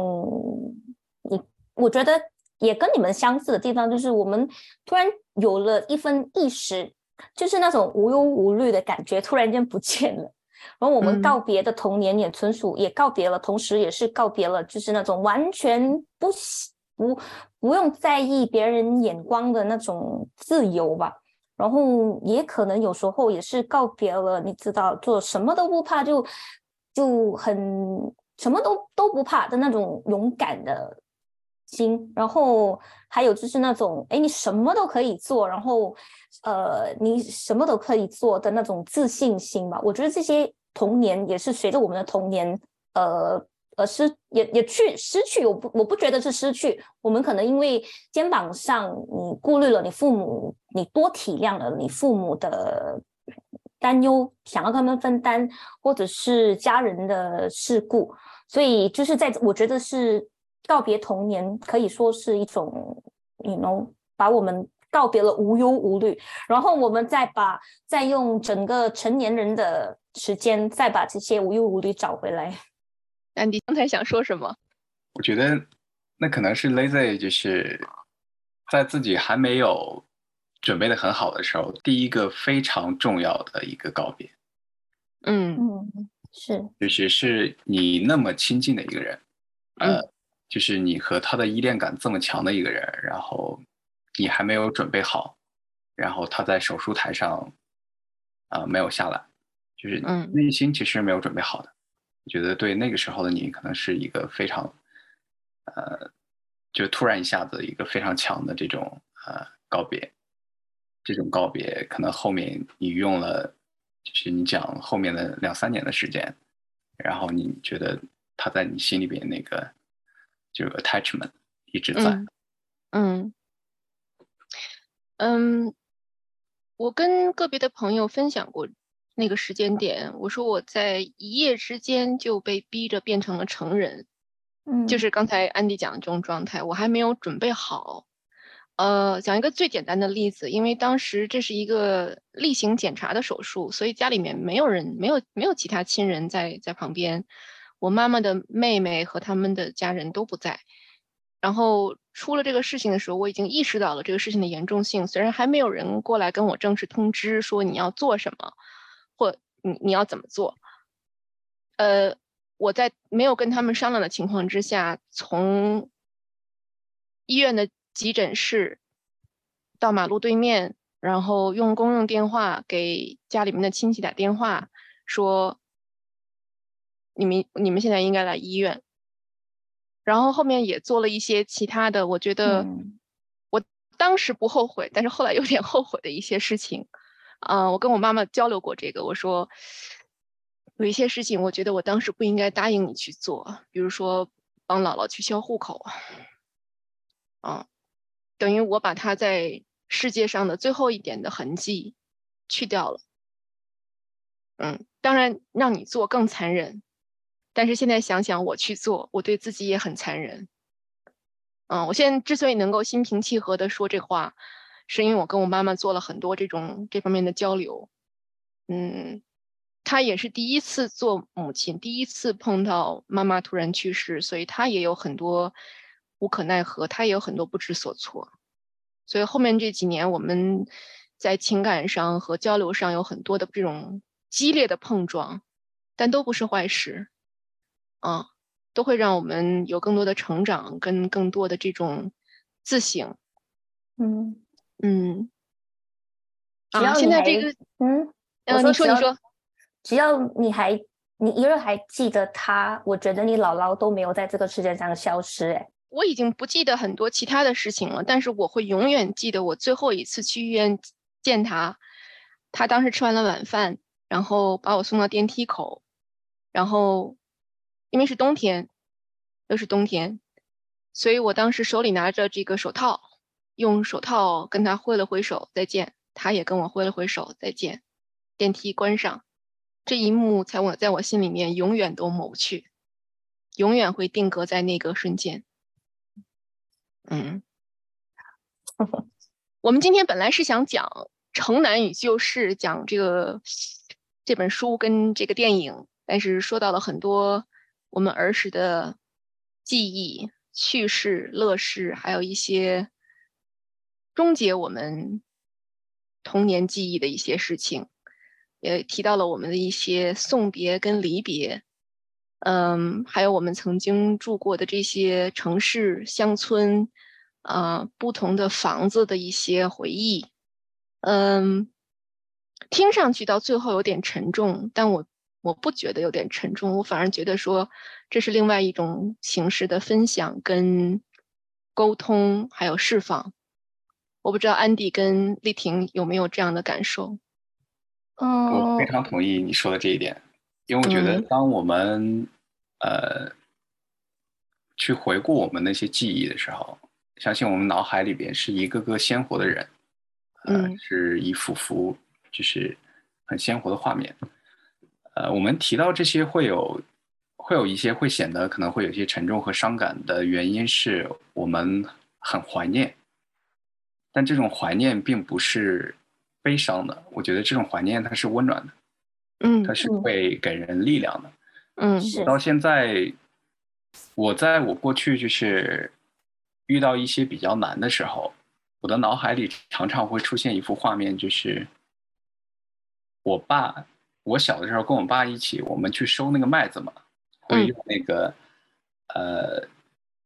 你，我觉得也跟你们相似的地方，就是我们突然有了一份意识，就是那种无忧无虑的感觉突然间不见了。然后我们告别的童年也纯属也告别了，同时也是告别了，就是那种完全不不不用在意别人眼光的那种自由吧。然后也可能有时候也是告别了，你知道，做什么都不怕，就就很什么都都不怕的那种勇敢的心。然后还有就是那种，哎，你什么都可以做，然后呃，你什么都可以做的那种自信心吧。我觉得这些童年也是随着我们的童年，呃。而失也也去失去，我不我不觉得是失去。我们可能因为肩膀上你顾虑了你父母，你多体谅了你父母的担忧，想要他们分担，或者是家人的事故，所以就是在我觉得是告别童年，可以说是一种，你能把我们告别了无忧无虑，然后我们再把再用整个成年人的时间，再把这些无忧无虑找回来。安迪刚才想说什么？我觉得那可能是 Lazy，就是在自己还没有准备的很好的时候，第一个非常重要的一个告别。嗯嗯，是，就是是你那么亲近的一个人，呃，就是你和他的依恋感这么强的一个人，然后你还没有准备好，然后他在手术台上啊没有下来，就是内心其实没有准备好的。我觉得对那个时候的你，可能是一个非常，呃，就突然一下子一个非常强的这种呃告别，这种告别可能后面你用了，就是你讲后面的两三年的时间，然后你觉得他在你心里边那个就 attachment 一直在，嗯嗯，我跟个别的朋友分享过。那个时间点，我说我在一夜之间就被逼着变成了成人，嗯，就是刚才安迪讲的这种状态，我还没有准备好。呃，讲一个最简单的例子，因为当时这是一个例行检查的手术，所以家里面没有人，没有没有其他亲人在在旁边，我妈妈的妹妹和他们的家人都不在。然后出了这个事情的时候，我已经意识到了这个事情的严重性，虽然还没有人过来跟我正式通知说你要做什么。或你你要怎么做？呃，我在没有跟他们商量的情况之下，从医院的急诊室到马路对面，然后用公用电话给家里面的亲戚打电话，说你们你们现在应该来医院。然后后面也做了一些其他的，我觉得我当时不后悔，但是后来有点后悔的一些事情。嗯，我跟我妈妈交流过这个，我说有一些事情，我觉得我当时不应该答应你去做，比如说帮姥姥去销户口，嗯，等于我把她在世界上的最后一点的痕迹去掉了。嗯，当然让你做更残忍，但是现在想想我去做，我对自己也很残忍。嗯，我现在之所以能够心平气和的说这话。是因为我跟我妈妈做了很多这种这方面的交流，嗯，她也是第一次做母亲，第一次碰到妈妈突然去世，所以她也有很多无可奈何，她也有很多不知所措。所以后面这几年我们在情感上和交流上有很多的这种激烈的碰撞，但都不是坏事，啊，都会让我们有更多的成长跟更多的这种自省。嗯嗯，只要啊，现在这个，嗯，你说你说，只要你还你一日还记得他，我觉得你姥姥都没有在这个世界上消失。哎，我已经不记得很多其他的事情了，但是我会永远记得我最后一次去医院见他，他当时吃完了晚饭，然后把我送到电梯口，然后因为是冬天，又是冬天，所以我当时手里拿着这个手套，用手套跟他挥了挥手再见，他也跟我挥了挥手再见，电梯关上，这一幕在我在我心里面永远都抹不去，永远会定格在那个瞬间。嗯，(laughs) 我们今天本来是想讲《城南与旧事》，讲这个这本书跟这个电影，但是说到了很多我们儿时的记忆、趣事、乐事，还有一些终结我们童年记忆的一些事情，也提到了我们的一些送别跟离别。嗯，还有我们曾经住过的这些城市、乡村，啊、不同的房子的一些回忆，嗯，听上去到最后有点沉重，但我我不觉得有点沉重，我反而觉得说这是另外一种形式的分享跟沟通，还有释放。我不知道安迪跟丽婷有没有这样的感受？嗯，我非常同意你说的这一点，因为我觉得嗯当我们、呃去回顾我们那些记忆的时候，相信我们脑海里边是一个个鲜活的人，呃，嗯是一幅幅就是很鲜活的画面。呃，我们提到这些会有会有一些会显得可能会有一些沉重和伤感的原因，是我们很怀念，但这种怀念并不是悲伤的。我觉得这种怀念它是温暖的，嗯它是嗯会给人力量的。嗯是到现在，我在我过去就是遇到一些比较难的时候，我的脑海里常常会出现一幅画面，就是我爸，我小的时候跟我爸一起，我们去收那个麦子嘛，会嗯用那个、呃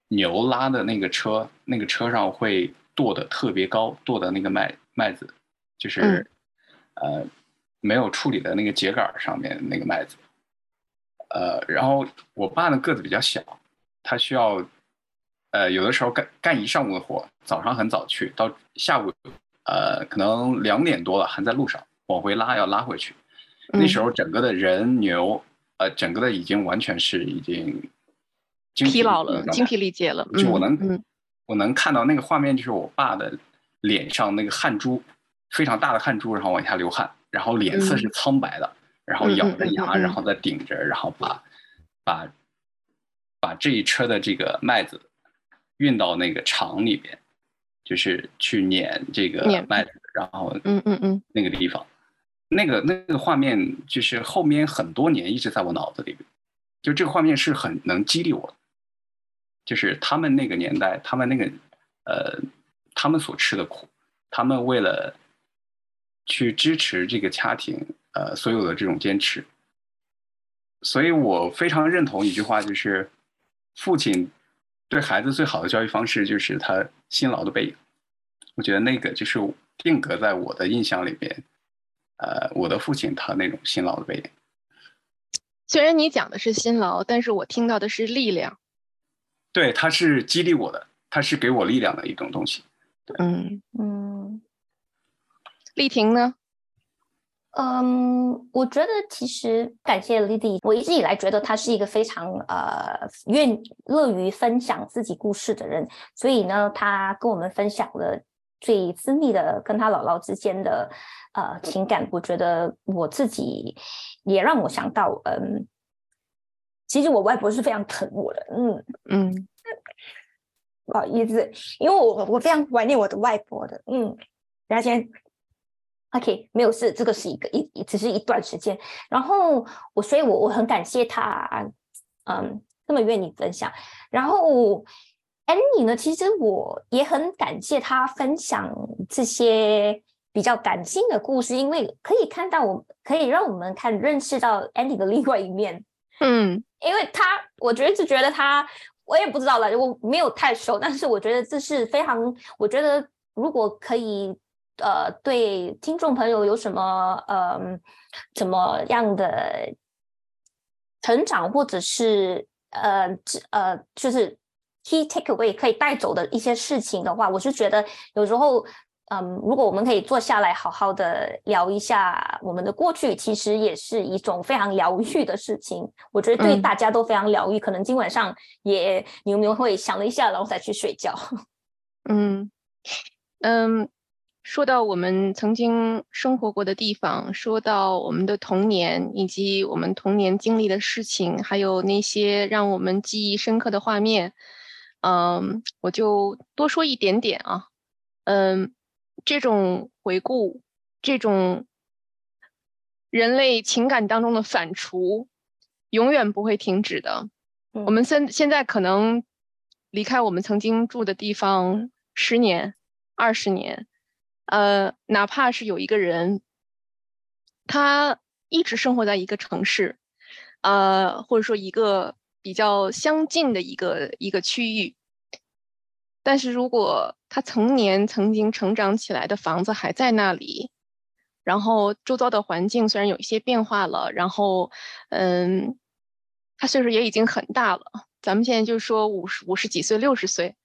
牛拉的那个车，那个车上会垛的特别高，垛的那个麦麦子，就是、嗯呃没有处理的那个秸秆上面那个麦子。呃，然后我爸呢个子比较小，他需要呃有的时候干干一上午的活，早上很早去，到下午呃可能两点多了还在路上往回拉要拉回去，那时候整个的人牛呃整个的已经完全是已经精疲劳了，精疲力竭了。就我能、嗯。我能看到那个画面，就是我爸的脸上那个汗珠非常大的汗珠，然后往下流汗，然后脸色是苍白的，然后咬着牙，然后再顶着，然后把把把这一车的这个麦子运到那个厂里边，就是去碾这个碾麦子，然后嗯嗯嗯。那个地方，那个那个画面就是后面很多年一直在我脑子里边，就这个画面是很能激励我的，就是他们那个年代，他们那个呃，他们所吃的苦，他们为了去支持这个家庭，呃，所有的这种坚持，所以我非常认同一句话，就是父亲对孩子最好的教育方式就是他辛劳的背影。我觉得那个就是定格在我的印象里边，呃，我的父亲他那种辛劳的背影。虽然你讲的是辛劳，但是我听到的是力量。对，他是激励我的，他是给我力量的一种东西。嗯，嗯丽婷呢？嗯，我觉得其实感谢 Lily，我一直以来觉得她是一个非常呃愿乐于分享自己故事的人，所以呢，她跟我们分享了最私密的跟她姥姥之间的呃情感，我觉得我自己也让我想到，嗯，其实我外婆是非常疼我的，嗯，嗯。不好意思，因为我我非常怀念我的外婆的，嗯，然后先，OK，没有事，这个是一个一一只是一段时间，然后我所以我我很感谢他，嗯，那么愿意分享，然后 Annie 呢，其实我也很感谢他分享这些比较感性的故事，因为可以看到我可以让我们看认识到 Andy 的另外一面。嗯，因为他，我觉得是觉得他，我也不知道了，我没有太熟，但是我觉得这是非常，我觉得如果可以，呃，对听众朋友有什么，呃，怎么样的成长，或者是呃，呃，就是 key takeaway 可以带走的一些事情的话，我是觉得有时候。嗯，如果我们可以坐下来好好的聊一下我们的过去，其实也是一种非常疗愈的事情。我觉得对大家都非常疗愈。可能今晚上也你有没有会想了一下，然后再去睡觉？(laughs) 嗯嗯，说到我们曾经生活过的地方，说到我们的童年以及我们童年经历的事情，还有那些让我们记忆深刻的画面，嗯，我就多说一点点啊，嗯。这种回顾，这种人类情感当中的反刍，永远不会停止的。我们现现在可能离开我们曾经住的地方十年、二十年，呃，哪怕是有一个人，他一直生活在一个城市，呃，或者说一个比较相近的一个一个区域。但是如果他曾年曾经成长起来的房子还在那里，然后周遭的环境虽然有一些变化了，然后，嗯，他岁数也已经很大了。咱们现在就说五十五十几岁、六十岁，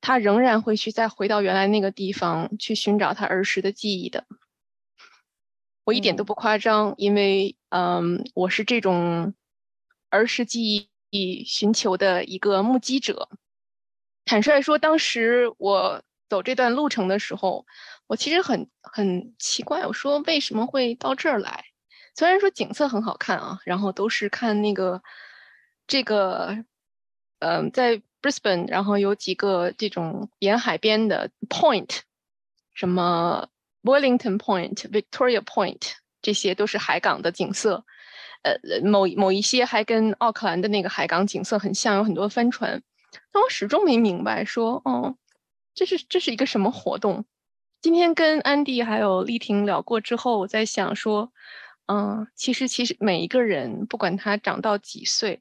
他仍然会去再回到原来那个地方去寻找他儿时的记忆的。我一点都不夸张，因为，嗯，我是这种儿时记忆寻求的一个目击者。坦率说，当时我走这段路程的时候，我其实很很奇怪，我说为什么会到这儿来？虽然说景色很好看啊，然后都是看那个这个，嗯，在 Brisbane，然后有几个这种沿海边的 point，什么 Wellington Point、Victoria Point，这些都是海港的景色。呃，某某一些还跟奥克兰的那个海港景色很像，有很多帆船。但我始终没明白，说，哦，这是这是一个什么活动？今天跟安迪还有丽婷聊过之后，我在想说，嗯，其实其实每一个人，不管他长到几岁，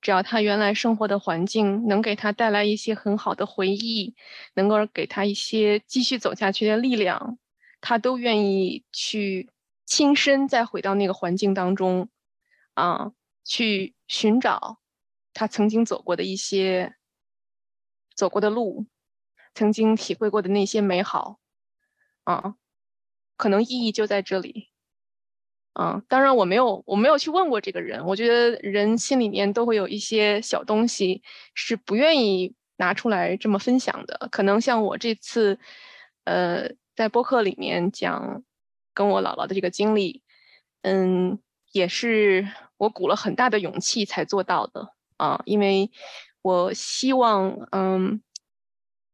只要他原来生活的环境能给他带来一些很好的回忆，能够给他一些继续走下去的力量，他都愿意去亲身再回到那个环境当中，啊，去寻找他曾经走过的一些。走过的路，曾经体会过的那些美好，啊，可能意义就在这里，啊，当然我没有，我没有去问过这个人。我觉得人心里面都会有一些小东西是不愿意拿出来这么分享的。可能像我这次，呃，在播客里面讲跟我姥姥的这个经历，嗯，也是我鼓了很大的勇气才做到的啊，因为。我希望，嗯，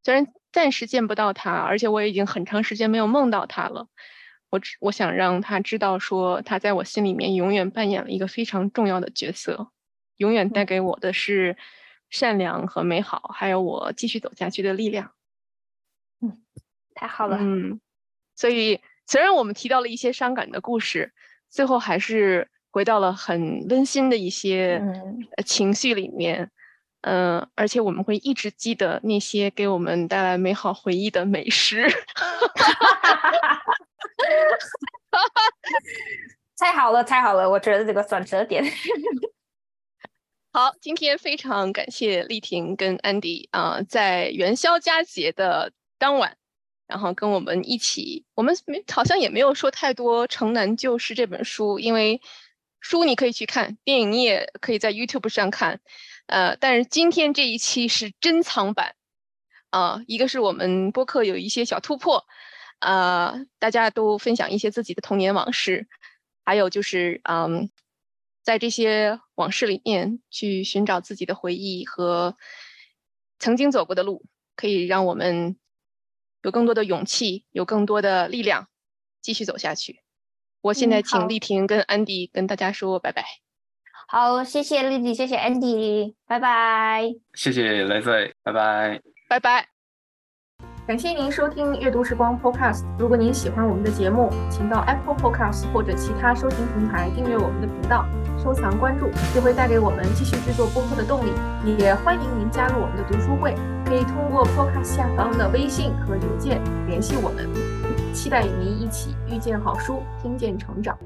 虽然暂时见不到他，而且我已经很长时间没有梦到他了。我只我想让他知道，说他在我心里面永远扮演了一个非常重要的角色，永远带给我的是善良和美好，还有我继续走下去的力量。嗯，太好了。嗯，所以虽然我们提到了一些伤感的故事，最后还是回到了很温馨的一些情绪里面。嗯，而且我们会一直记得那些给我们带来美好回忆的美食。(laughs) 太好了，太好了！我觉得这个转折点。好，今天非常感谢丽婷跟安迪啊，在元宵佳节的当晚，然后跟我们一起，我们没好像也没有说太多《城南旧事》这本书，因为书你可以去看，电影你也可以在 YouTube 上看。呃，但是今天这一期是珍藏版，啊，一个是我们播客有一些小突破，啊，大家都分享一些自己的童年往事，还有就是，嗯，在这些往事里面去寻找自己的回忆和曾经走过的路，可以让我们有更多的勇气，有更多的力量继续走下去。我现在请丽婷跟安迪跟大家说拜拜。好，谢谢丽丽，谢谢 Andy，拜拜。谢谢雷 e 拜拜，拜拜。感谢您收听阅读时光 Podcast。如果您喜欢我们的节目，请到 Apple Podcast 或者其他收听平台订阅我们的频道，收藏关注，这会带给我们继续制作播客的动力。也欢迎您加入我们的读书会，可以通过 Podcast 下方的微信和邮件联系我们。期待与您一起遇见好书，听见成长。